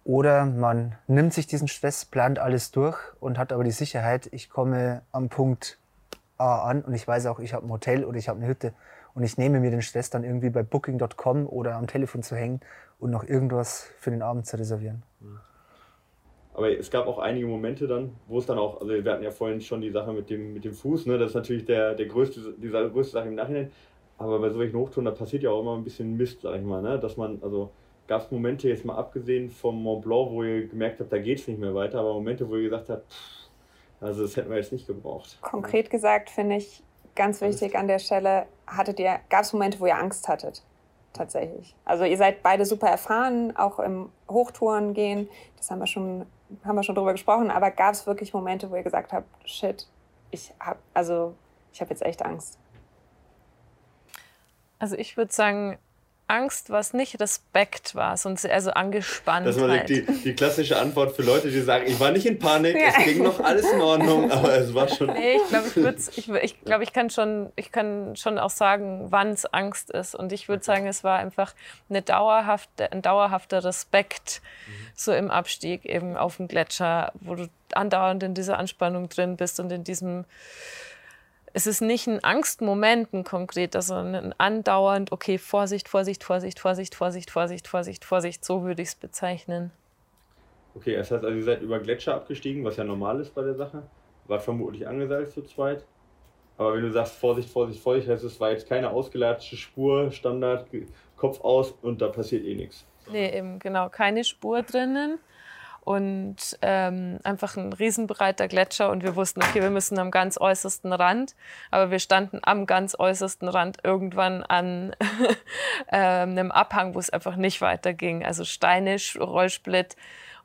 Oder man nimmt sich diesen Stress, plant alles durch und hat aber die Sicherheit, ich komme am Punkt an und ich weiß auch, ich habe ein Hotel oder ich habe eine Hütte und ich nehme mir den Stress dann irgendwie bei Booking.com oder am Telefon zu hängen und noch irgendwas für den Abend zu reservieren. Aber es gab auch einige Momente dann, wo es dann auch, also wir hatten ja vorhin schon die Sache mit dem, mit dem Fuß, ne? das ist natürlich der, der größte, dieser größte Sache im Nachhinein. Aber bei solchen Hochtouren, da passiert ja auch immer ein bisschen Mist, sag ich mal, ne? dass man, also gab es Momente, jetzt mal abgesehen vom Mont Blanc, wo ihr gemerkt habt, da geht es nicht mehr weiter, aber Momente, wo ihr gesagt habt, pff, also das hätten wir jetzt nicht gebraucht. Konkret gesagt finde ich ganz wichtig an der Stelle, hattet ihr, gab es Momente, wo ihr Angst hattet? Tatsächlich. Also ihr seid beide super erfahren, auch im Hochtouren gehen, das haben wir schon, haben wir schon drüber gesprochen, aber gab es wirklich Momente, wo ihr gesagt habt, shit, ich habe also ich habe jetzt echt Angst. Also ich würde sagen, Angst war es nicht, Respekt war es und also angespannt. Das war die, die, klassische Antwort für Leute, die sagen, ich war nicht in Panik, ja. es ging noch alles in Ordnung, aber es war schon. Nee, ich glaube, ich, ich, ich, glaub, ich, kann schon, ich kann schon auch sagen, wann es Angst ist. Und ich würde sagen, es war einfach eine dauerhafte, ein dauerhafter Respekt mhm. so im Abstieg eben auf dem Gletscher, wo du andauernd in dieser Anspannung drin bist und in diesem es ist nicht ein Angstmoment, ein konkreter, sondern ein andauernd, okay, Vorsicht, Vorsicht, Vorsicht, Vorsicht, Vorsicht, Vorsicht, Vorsicht, Vorsicht, so würde ich es bezeichnen. Okay, das heißt also, ihr seid über Gletscher abgestiegen, was ja normal ist bei der Sache. War vermutlich angesagt zu zweit. Aber wenn du sagst Vorsicht, Vorsicht, Vorsicht, heißt es war jetzt keine ausgelatschte Spur, Standard, Kopf aus und da passiert eh nichts. Nee, eben genau, keine Spur drinnen und ähm, einfach ein riesenbreiter Gletscher und wir wussten, okay, wir müssen am ganz äußersten Rand, aber wir standen am ganz äußersten Rand irgendwann an äh, einem Abhang, wo es einfach nicht weiterging, also Steine, Rollsplit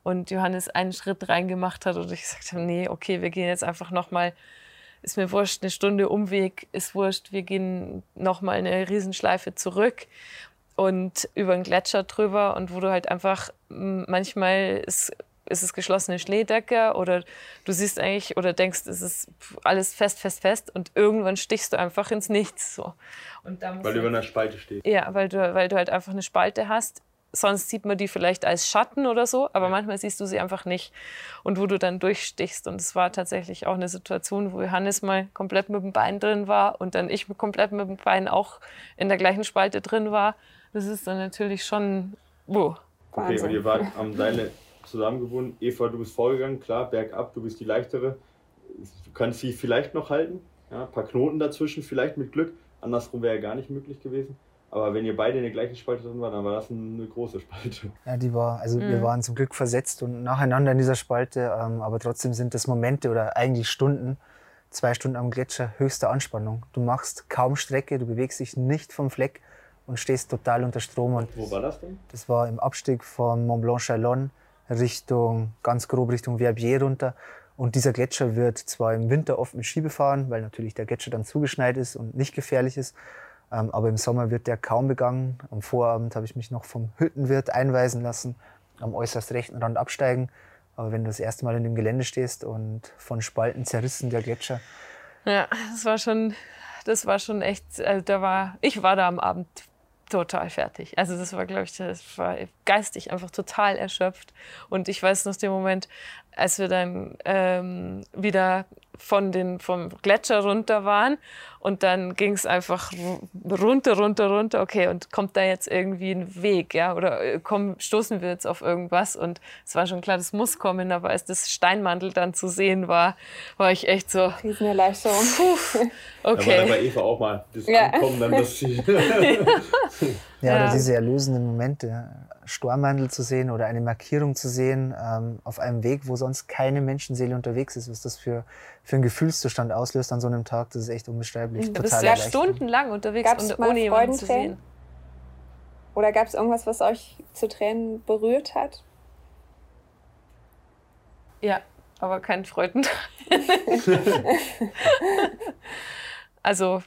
und Johannes einen Schritt reingemacht hat und ich sagte, nee, okay, wir gehen jetzt einfach nochmal ist mir wurscht, eine Stunde Umweg ist wurscht, wir gehen nochmal eine Riesenschleife zurück und über den Gletscher drüber und wo du halt einfach manchmal ist ist es geschlossene Schneedecke oder du siehst eigentlich oder denkst, es ist alles fest, fest, fest und irgendwann stichst du einfach ins Nichts. So. Und weil du über einer Spalte stehst. Ja, weil du, weil du halt einfach eine Spalte hast. Sonst sieht man die vielleicht als Schatten oder so, aber ja. manchmal siehst du sie einfach nicht. Und wo du dann durchstichst. Und es war tatsächlich auch eine Situation, wo Johannes mal komplett mit dem Bein drin war und dann ich komplett mit dem Bein auch in der gleichen Spalte drin war. Das ist dann natürlich schon. Wow. Okay, und ihr wart am Seil zusammengewohnt. Eva, du bist vorgegangen, klar, bergab, du bist die leichtere. Du kannst sie vielleicht noch halten. Ja, ein paar Knoten dazwischen, vielleicht mit Glück. Andersrum wäre ja gar nicht möglich gewesen. Aber wenn ihr beide in der gleichen Spalte drin wart, dann war das eine große Spalte. Ja, die war, also mhm. wir waren zum Glück versetzt und nacheinander in dieser Spalte. Ähm, aber trotzdem sind das Momente oder eigentlich Stunden, zwei Stunden am Gletscher, höchste Anspannung. Du machst kaum Strecke, du bewegst dich nicht vom Fleck und stehst total unter Strom. Und Wo war das denn? Das war im Abstieg von Mont Blanc Chalon Richtung, ganz grob Richtung Verbier runter. Und dieser Gletscher wird zwar im Winter oft mit Ski befahren, weil natürlich der Gletscher dann zugeschneit ist und nicht gefährlich ist. Ähm, aber im Sommer wird der kaum begangen. Am Vorabend habe ich mich noch vom Hüttenwirt einweisen lassen, am äußerst rechten Rand absteigen. Aber wenn du das erste Mal in dem Gelände stehst und von Spalten zerrissen der Gletscher. Ja, das war schon, das war schon echt, also da war, ich war da am Abend total fertig. Also das war, glaube ich, das war geistig einfach total erschöpft. Und ich weiß noch den Moment, als wir dann ähm, wieder von den, vom Gletscher runter waren. Und dann ging es einfach runter, runter, runter. Okay, und kommt da jetzt irgendwie ein Weg, ja? Oder äh, komm, stoßen wir jetzt auf irgendwas? Und es war schon klar, das muss kommen. Aber als das Steinmantel dann zu sehen war, war ich echt so. Riesenerleichterung. Okay. Da war bei Eva auch mal das ja. Ankommen, dann das Ziel. ja, oder diese erlösenden Momente. Stormwandel zu sehen oder eine Markierung zu sehen ähm, auf einem Weg, wo sonst keine Menschenseele unterwegs ist, was das für, für einen Gefühlszustand auslöst an so einem Tag, das ist echt unbeschreiblich. Du bist ja stundenlang unterwegs Gab's und ohne jemanden zu sehen. Oder gab es irgendwas, was euch zu Tränen berührt hat? Ja, aber kein Freuden. also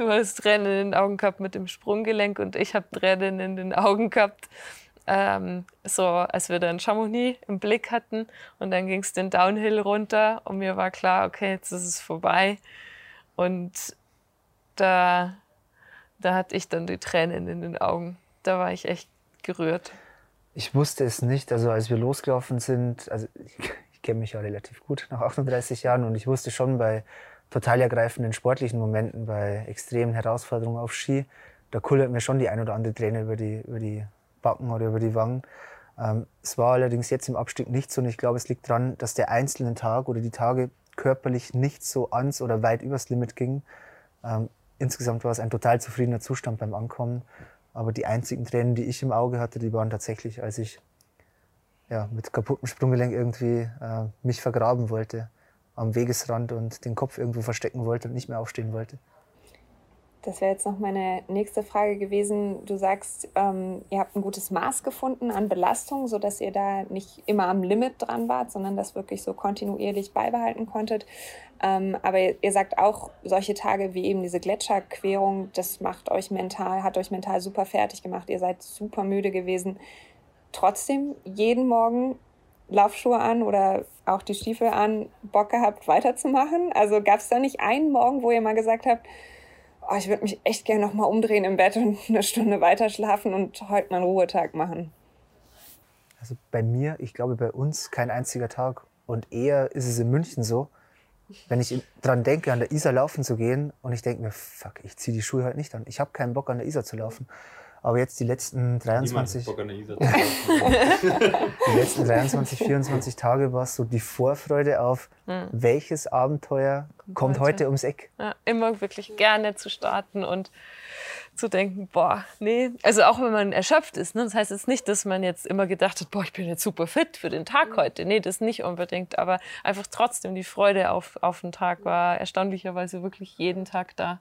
Du hast Tränen in den Augen gehabt mit dem Sprunggelenk und ich habe Tränen in den Augen gehabt, ähm, so als wir dann Chamonix im Blick hatten und dann ging es den Downhill runter und mir war klar, okay, jetzt ist es vorbei. Und da, da hatte ich dann die Tränen in den Augen. Da war ich echt gerührt. Ich wusste es nicht. Also als wir losgelaufen sind, also ich, ich kenne mich ja relativ gut nach 38 Jahren und ich wusste schon bei total ergreifenden sportlichen Momenten, bei extremen Herausforderungen auf Ski, da kullert mir schon die ein oder andere Träne über die, über die Backen oder über die Wangen. Ähm, es war allerdings jetzt im Abstieg nicht so und ich glaube, es liegt daran, dass der einzelne Tag oder die Tage körperlich nicht so ans oder weit übers Limit ging. Ähm, insgesamt war es ein total zufriedener Zustand beim Ankommen. Aber die einzigen Tränen, die ich im Auge hatte, die waren tatsächlich, als ich ja, mit kaputtem Sprunggelenk irgendwie äh, mich vergraben wollte am Wegesrand und den Kopf irgendwo verstecken wollte und nicht mehr aufstehen wollte. Das wäre jetzt noch meine nächste Frage gewesen. Du sagst, ähm, ihr habt ein gutes Maß gefunden an Belastung, sodass ihr da nicht immer am Limit dran wart, sondern das wirklich so kontinuierlich beibehalten konntet. Ähm, aber ihr, sagt auch, solche Tage wie eben diese Gletscherquerung, das macht euch mental, hat euch mental super fertig gemacht. Ihr seid super müde gewesen. Trotzdem jeden Morgen Laufschuhe an oder auch die Stiefel an, Bock gehabt, weiterzumachen? Also gab es da nicht einen Morgen, wo ihr mal gesagt habt, oh, ich würde mich echt gerne nochmal umdrehen im Bett und eine Stunde weiter schlafen und heute mal einen Ruhetag machen? Also bei mir, ich glaube bei uns kein einziger Tag und eher ist es in München so, wenn ich daran denke, an der Isar laufen zu gehen und ich denke mir, fuck, ich ziehe die Schuhe halt nicht an. Ich habe keinen Bock, an der Isar zu laufen. Aber jetzt die letzten 23, die letzten 23, 24 Tage war es so die Vorfreude auf, mhm. welches Abenteuer kommt, kommt heute. heute ums Eck. Ja, immer wirklich gerne zu starten und zu denken, boah, nee. Also auch wenn man erschöpft ist. Ne? Das heißt jetzt nicht, dass man jetzt immer gedacht hat, boah, ich bin jetzt super fit für den Tag heute. Nee, das nicht unbedingt. Aber einfach trotzdem die Freude auf, auf den Tag war erstaunlicherweise wirklich jeden Tag da.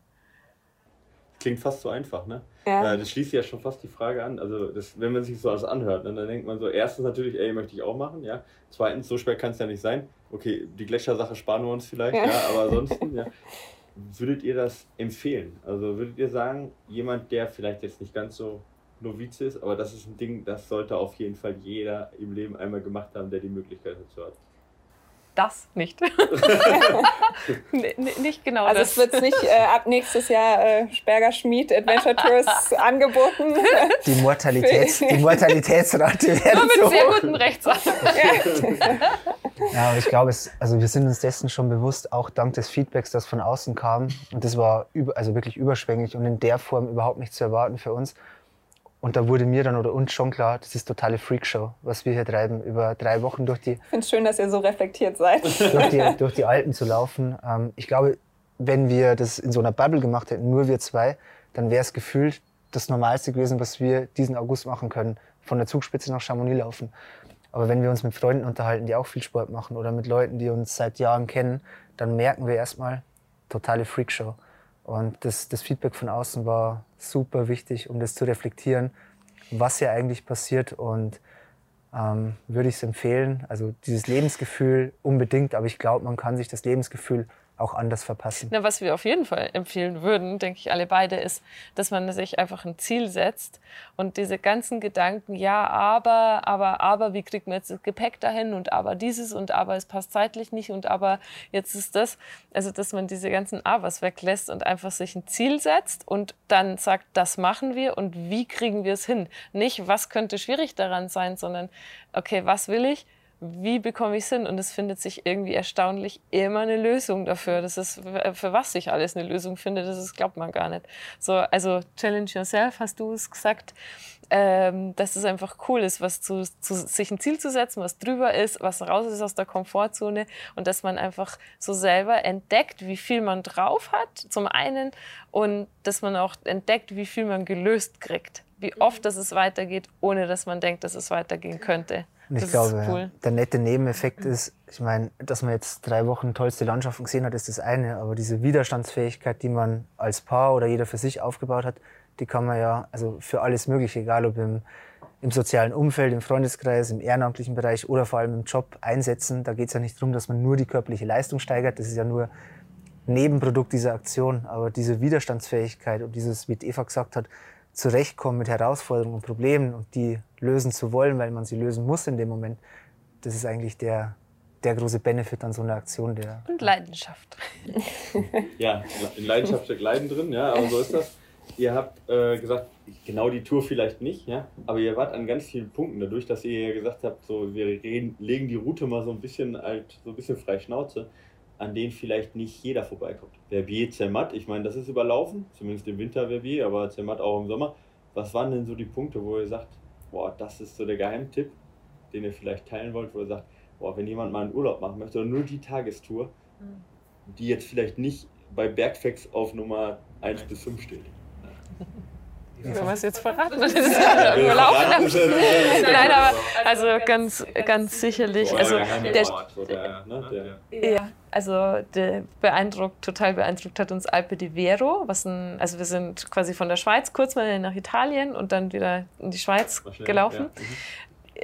Klingt fast so einfach, ne? Ja. Äh, das schließt ja schon fast die Frage an. Also, das, wenn man sich so alles anhört, ne, dann denkt man so: erstens natürlich, ey, möchte ich auch machen, ja. Zweitens, so schwer kann es ja nicht sein. Okay, die Gletschersache sparen wir uns vielleicht, ja, ja aber ansonsten, ja. Würdet ihr das empfehlen? Also, würdet ihr sagen, jemand, der vielleicht jetzt nicht ganz so Novize ist, aber das ist ein Ding, das sollte auf jeden Fall jeder im Leben einmal gemacht haben, der die Möglichkeit dazu hat? Das nicht. nicht genau also das. es wird nicht äh, ab nächstes Jahr äh, Sperger Schmied Adventure Tours angeboten. Die, Mortalitäts, die Mortalitätsrate werden Nur mit so sehr guten Rechtsachen. ja, aber ich glaube, es, also wir sind uns dessen schon bewusst, auch dank des Feedbacks, das von außen kam. Und das war über, also wirklich überschwänglich und in der Form überhaupt nicht zu erwarten für uns. Und da wurde mir dann oder uns schon klar, das ist totale Freakshow, was wir hier treiben, über drei Wochen durch die. Ich finde es schön, dass ihr so reflektiert seid. Durch die, durch die Alpen zu laufen. Ähm, ich glaube, wenn wir das in so einer Bubble gemacht hätten, nur wir zwei, dann wäre es gefühlt das Normalste gewesen, was wir diesen August machen können. Von der Zugspitze nach Chamonix laufen. Aber wenn wir uns mit Freunden unterhalten, die auch viel Sport machen oder mit Leuten, die uns seit Jahren kennen, dann merken wir erstmal, totale Freakshow. Und das, das Feedback von außen war super wichtig, um das zu reflektieren, was hier eigentlich passiert. Und ähm, würde ich es empfehlen. Also dieses Lebensgefühl unbedingt, aber ich glaube, man kann sich das Lebensgefühl auch anders verpassen. Na, was wir auf jeden Fall empfehlen würden, denke ich alle beide, ist, dass man sich einfach ein Ziel setzt und diese ganzen Gedanken, ja, aber, aber, aber, wie kriegt man jetzt das Gepäck dahin und aber dieses und aber, es passt zeitlich nicht und aber, jetzt ist das. Also, dass man diese ganzen Abers weglässt und einfach sich ein Ziel setzt und dann sagt, das machen wir und wie kriegen wir es hin? Nicht, was könnte schwierig daran sein, sondern, okay, was will ich? Wie bekomme ich es hin? Und es findet sich irgendwie erstaunlich immer eine Lösung dafür. Das ist, für was sich alles eine Lösung findet, das ist, glaubt man gar nicht. So, also Challenge Yourself, hast du es gesagt, ähm, dass es einfach cool ist, was zu, zu, sich ein Ziel zu setzen, was drüber ist, was raus ist aus der Komfortzone und dass man einfach so selber entdeckt, wie viel man drauf hat, zum einen, und dass man auch entdeckt, wie viel man gelöst kriegt. Wie oft dass es weitergeht, ohne dass man denkt, dass es weitergehen könnte. Und ich das glaube, cool. der nette Nebeneffekt ist, ich meine, dass man jetzt drei Wochen tollste Landschaften gesehen hat, ist das eine. Aber diese Widerstandsfähigkeit, die man als Paar oder jeder für sich aufgebaut hat, die kann man ja also für alles Mögliche, egal ob im, im sozialen Umfeld, im Freundeskreis, im ehrenamtlichen Bereich oder vor allem im Job einsetzen. Da geht es ja nicht darum, dass man nur die körperliche Leistung steigert. Das ist ja nur Nebenprodukt dieser Aktion. Aber diese Widerstandsfähigkeit und dieses, wie Eva gesagt hat, zurechtkommen mit Herausforderungen und Problemen und die lösen zu wollen, weil man sie lösen muss in dem Moment, das ist eigentlich der, der große Benefit an so einer Aktion. Der und Leidenschaft. ja, in Leidenschaft steckt Leiden drin, ja, aber so ist das. Ihr habt äh, gesagt, genau die Tour vielleicht nicht, ja, aber ihr wart an ganz vielen Punkten, dadurch, dass ihr gesagt habt, so, wir reden, legen die Route mal so ein bisschen halt, so ein bisschen frei Schnauze an denen vielleicht nicht jeder vorbeikommt. Verbier, Zermatt, ich meine, das ist überlaufen, zumindest im Winter Verbier, aber Zermatt auch im Sommer. Was waren denn so die Punkte, wo ihr sagt, boah, das ist so der Geheimtipp, den ihr vielleicht teilen wollt, wo ihr sagt, boah, wenn jemand mal einen Urlaub machen möchte oder nur die Tagestour, mhm. die jetzt vielleicht nicht bei Bergfacts auf Nummer 1 bis 5 steht. Wenn wir es jetzt verraten, das ist ja überlaufen. Nein, aber also ganz, ganz sicherlich. Also der, ne, ja, also der beeindruckt, total beeindruckt hat uns Alpe di Vero, was ein, also wir sind quasi von der Schweiz kurz mal nach Italien und dann wieder in die Schweiz gelaufen.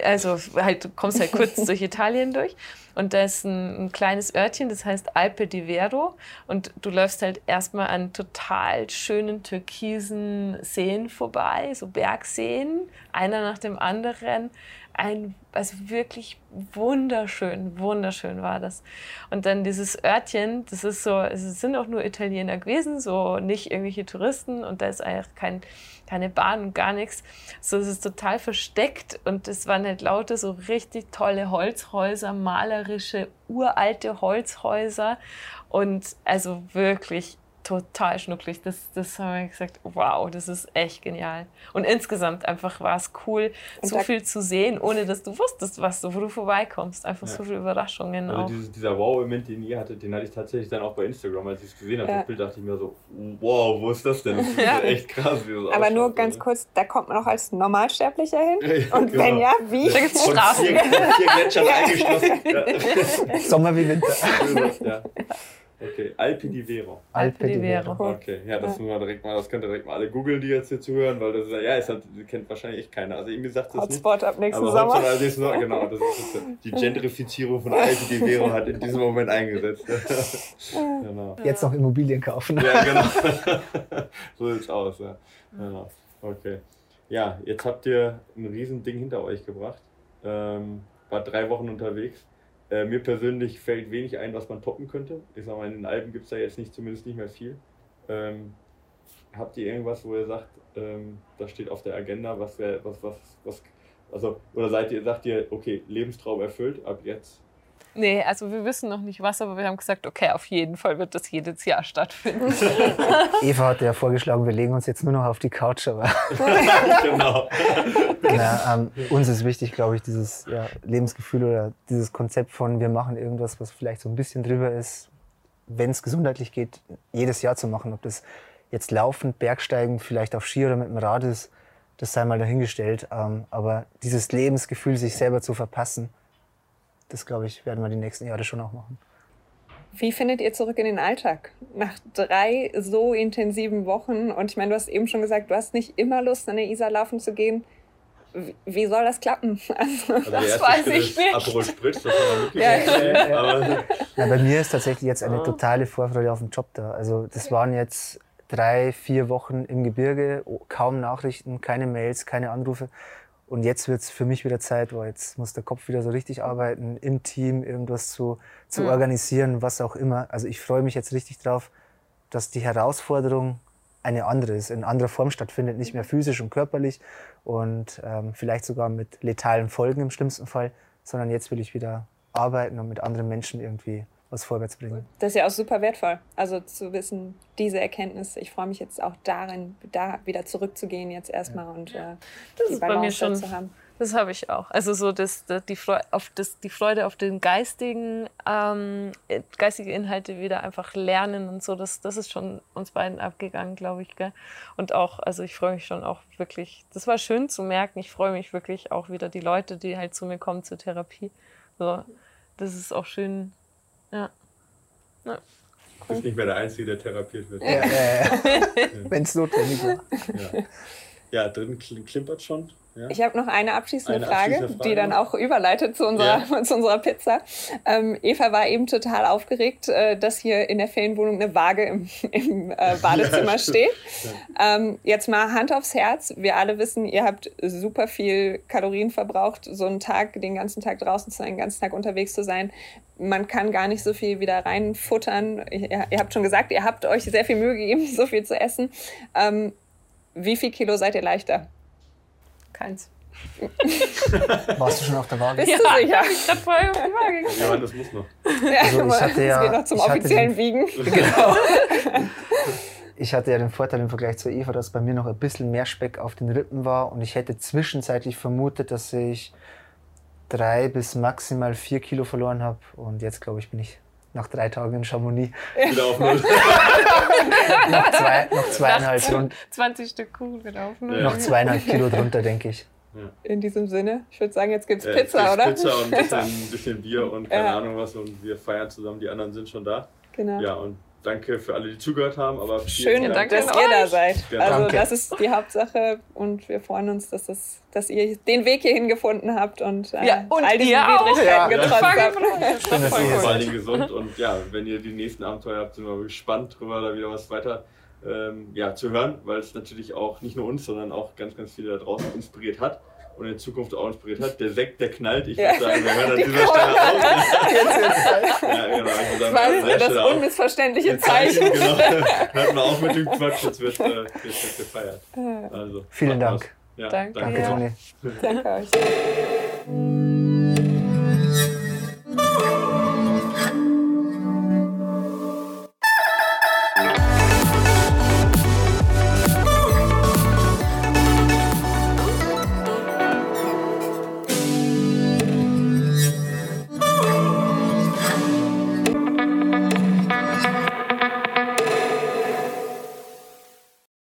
Also halt, du kommst halt kurz durch Italien durch. Und da ist ein, ein, kleines Örtchen, das heißt Alpe di Vero. Und du läufst halt erstmal an total schönen türkisen Seen vorbei, so Bergseen, einer nach dem anderen. Ein, also wirklich wunderschön, wunderschön war das. Und dann dieses Örtchen, das ist so, es sind auch nur Italiener gewesen, so nicht irgendwelche Touristen. Und da ist eigentlich kein, keine Bahn und gar nichts. So, es ist total versteckt und es waren halt lauter so richtig tolle Holzhäuser, malerische, uralte Holzhäuser und also wirklich total schnucklig. Das, das haben wir gesagt, wow, das ist echt genial. Und insgesamt einfach war es cool, und so viel zu sehen, ohne dass du wusstest, was du, wo du vorbeikommst. Einfach ja. so viele Überraschungen also auch. Dieses, dieser Wow-Moment, den ihr hattet, den hatte ich tatsächlich dann auch bei Instagram, als ich es gesehen habe. Ja. Das Bild dachte ich mir so, wow, wo ist das denn? Das ist ja. echt krass. Aber nur ganz kurz, da kommt man auch als Normalsterblicher hin? Und genau. wenn ja, wie? Da gibt es Straßen. Vier, vier Gletschern eingeschlossen. Sommer wie Winter. Okay, Alpi di Vero. Alpe di Vero. Okay, ja, das, ja. direkt mal, das könnt ihr direkt mal alle googeln, die jetzt hier zuhören, weil das ist, ja, ist halt, kennt wahrscheinlich echt keiner. Also irgendwie sagt das Hotspot nicht. ab nächsten Sommer. Hotspot ab nächsten Sommer, genau. Das ist, die Gentrifizierung von Alpi di Vero hat in diesem Moment eingesetzt. genau. Jetzt noch Immobilien kaufen. Ja, genau. so sieht's aus, ja. Genau. Okay. Ja, jetzt habt ihr ein Riesending hinter euch gebracht. Ähm, war drei Wochen unterwegs. Äh, mir persönlich fällt wenig ein, was man toppen könnte. Ich sag mal, in den Alpen gibt es da jetzt nicht, zumindest nicht mehr viel. Ähm, habt ihr irgendwas, wo ihr sagt, ähm, das steht auf der Agenda, was wäre, was, was, was, also, oder seid ihr, sagt ihr, okay, Lebenstraum erfüllt, ab jetzt Nee, also wir wissen noch nicht was, aber wir haben gesagt, okay, auf jeden Fall wird das jedes Jahr stattfinden. Eva hat ja vorgeschlagen, wir legen uns jetzt nur noch auf die Couch, aber. genau. Na, ähm, uns ist wichtig, glaube ich, dieses ja, Lebensgefühl oder dieses Konzept von, wir machen irgendwas, was vielleicht so ein bisschen drüber ist, wenn es gesundheitlich geht, jedes Jahr zu machen. Ob das jetzt laufend, Bergsteigen, vielleicht auf Ski oder mit dem Rad ist, das sei mal dahingestellt. Ähm, aber dieses Lebensgefühl, sich selber zu verpassen, das, glaube ich, werden wir die nächsten Jahre schon auch machen. Wie findet ihr zurück in den Alltag? Nach drei so intensiven Wochen, und ich meine, du hast eben schon gesagt, du hast nicht immer Lust, an der Isar laufen zu gehen. Wie soll das klappen? Also, also das weiß ich nicht. Aperol Spritz, das war wirklich ja. ja. ja, Bei mir ist tatsächlich jetzt eine totale Vorfreude auf den Job da. Also das waren jetzt drei, vier Wochen im Gebirge, kaum Nachrichten, keine Mails, keine Anrufe. Und jetzt wird es für mich wieder Zeit, wo jetzt muss der Kopf wieder so richtig arbeiten, im Team irgendwas zu, zu mhm. organisieren, was auch immer. Also ich freue mich jetzt richtig drauf, dass die Herausforderung eine andere ist, in anderer Form stattfindet, nicht mehr physisch und körperlich und ähm, vielleicht sogar mit letalen Folgen im schlimmsten Fall, sondern jetzt will ich wieder arbeiten und mit anderen Menschen irgendwie was vorwärts bringen. Das ist ja auch super wertvoll. Also zu wissen, diese Erkenntnis, ich freue mich jetzt auch darin, da wieder zurückzugehen jetzt erstmal ja. und äh, das die Balance zu haben. Das habe ich auch. Also so das, das, die, Freude auf das, die Freude auf den geistigen, ähm, geistige Inhalte wieder einfach lernen und so, das, das ist schon uns beiden abgegangen, glaube ich. Gell? Und auch, also ich freue mich schon auch wirklich, das war schön zu merken, ich freue mich wirklich auch wieder die Leute, die halt zu mir kommen zur Therapie. So, das ist auch schön, ja. ja. Du bist nicht mehr der Einzige, der therapiert wird. Ja, ja, ja. Wenn es notwendig war. Ja, ja drin klimpert schon. Ja. Ich habe noch eine abschließende, eine Frage, abschließende, Frage, die dann auch überleitet zu unserer, ja. zu unserer Pizza. Ähm, Eva war eben total aufgeregt, äh, dass hier in der Ferienwohnung eine Waage im, im äh, Badezimmer ja, steht. Ähm, jetzt mal Hand aufs Herz. Wir alle wissen, ihr habt super viel Kalorien verbraucht, so einen Tag, den ganzen Tag draußen zu sein, den ganzen Tag unterwegs zu sein. Man kann gar nicht so viel wieder reinfuttern. Ihr, ihr habt schon gesagt, ihr habt euch sehr viel Mühe gegeben, so viel zu essen. Ähm, wie viel Kilo seid ihr leichter? Keins. Warst du schon auf der Waage? Bist ja, du sicher? Ich gerade vorher auf der Waage Ja, das muss noch. Ja, also ich hatte ja, geht noch zum offiziellen den, Wiegen. Genau. Ich hatte ja den Vorteil im Vergleich zu Eva, dass bei mir noch ein bisschen mehr Speck auf den Rippen war und ich hätte zwischenzeitlich vermutet, dass ich drei bis maximal vier Kilo verloren habe und jetzt glaube ich bin ich nach drei Tagen in Chamonix. Wieder auf Null. noch, zwei, noch zweieinhalb rund. 20 Stück Kuchen wieder auf Null. Ja. Noch zweieinhalb Kilo drunter, denke ich. Ja. In diesem Sinne, ich würde sagen, jetzt gibt es äh, Pizza, oder? Pizza und ein bisschen, ein bisschen Bier und keine ja. Ahnung was und wir feiern zusammen, die anderen sind schon da. Genau. Ja, und danke für alle, die zugehört haben. Aber Schön, Dank, dass ihr da seid. Ja, also danke. das ist die Hauptsache und wir freuen uns, dass, das, dass ihr den Weg hierhin gefunden habt und, äh, ja, und all diese Widrigkeiten ja. getrotzt habt. Schön, dass ihr Vor allem gesund und ja, wenn ihr die nächsten Abenteuer habt, sind wir gespannt drüber, da wieder was weiter ähm, ja, zu hören, weil es natürlich auch nicht nur uns, sondern auch ganz, ganz viele da draußen inspiriert hat und in Zukunft auch inspiriert hat. Der Sekt, der knallt. Ich würde sagen, wir hören an dieser Stelle auf. ja, genau. Also das war das unmissverständliche Zeichen. genau. Hört mal auf mit dem Quatsch, jetzt wird, äh, jetzt wird gefeiert. Also, Vielen Dank. Ja, danke, danke, Toni. Danke euch.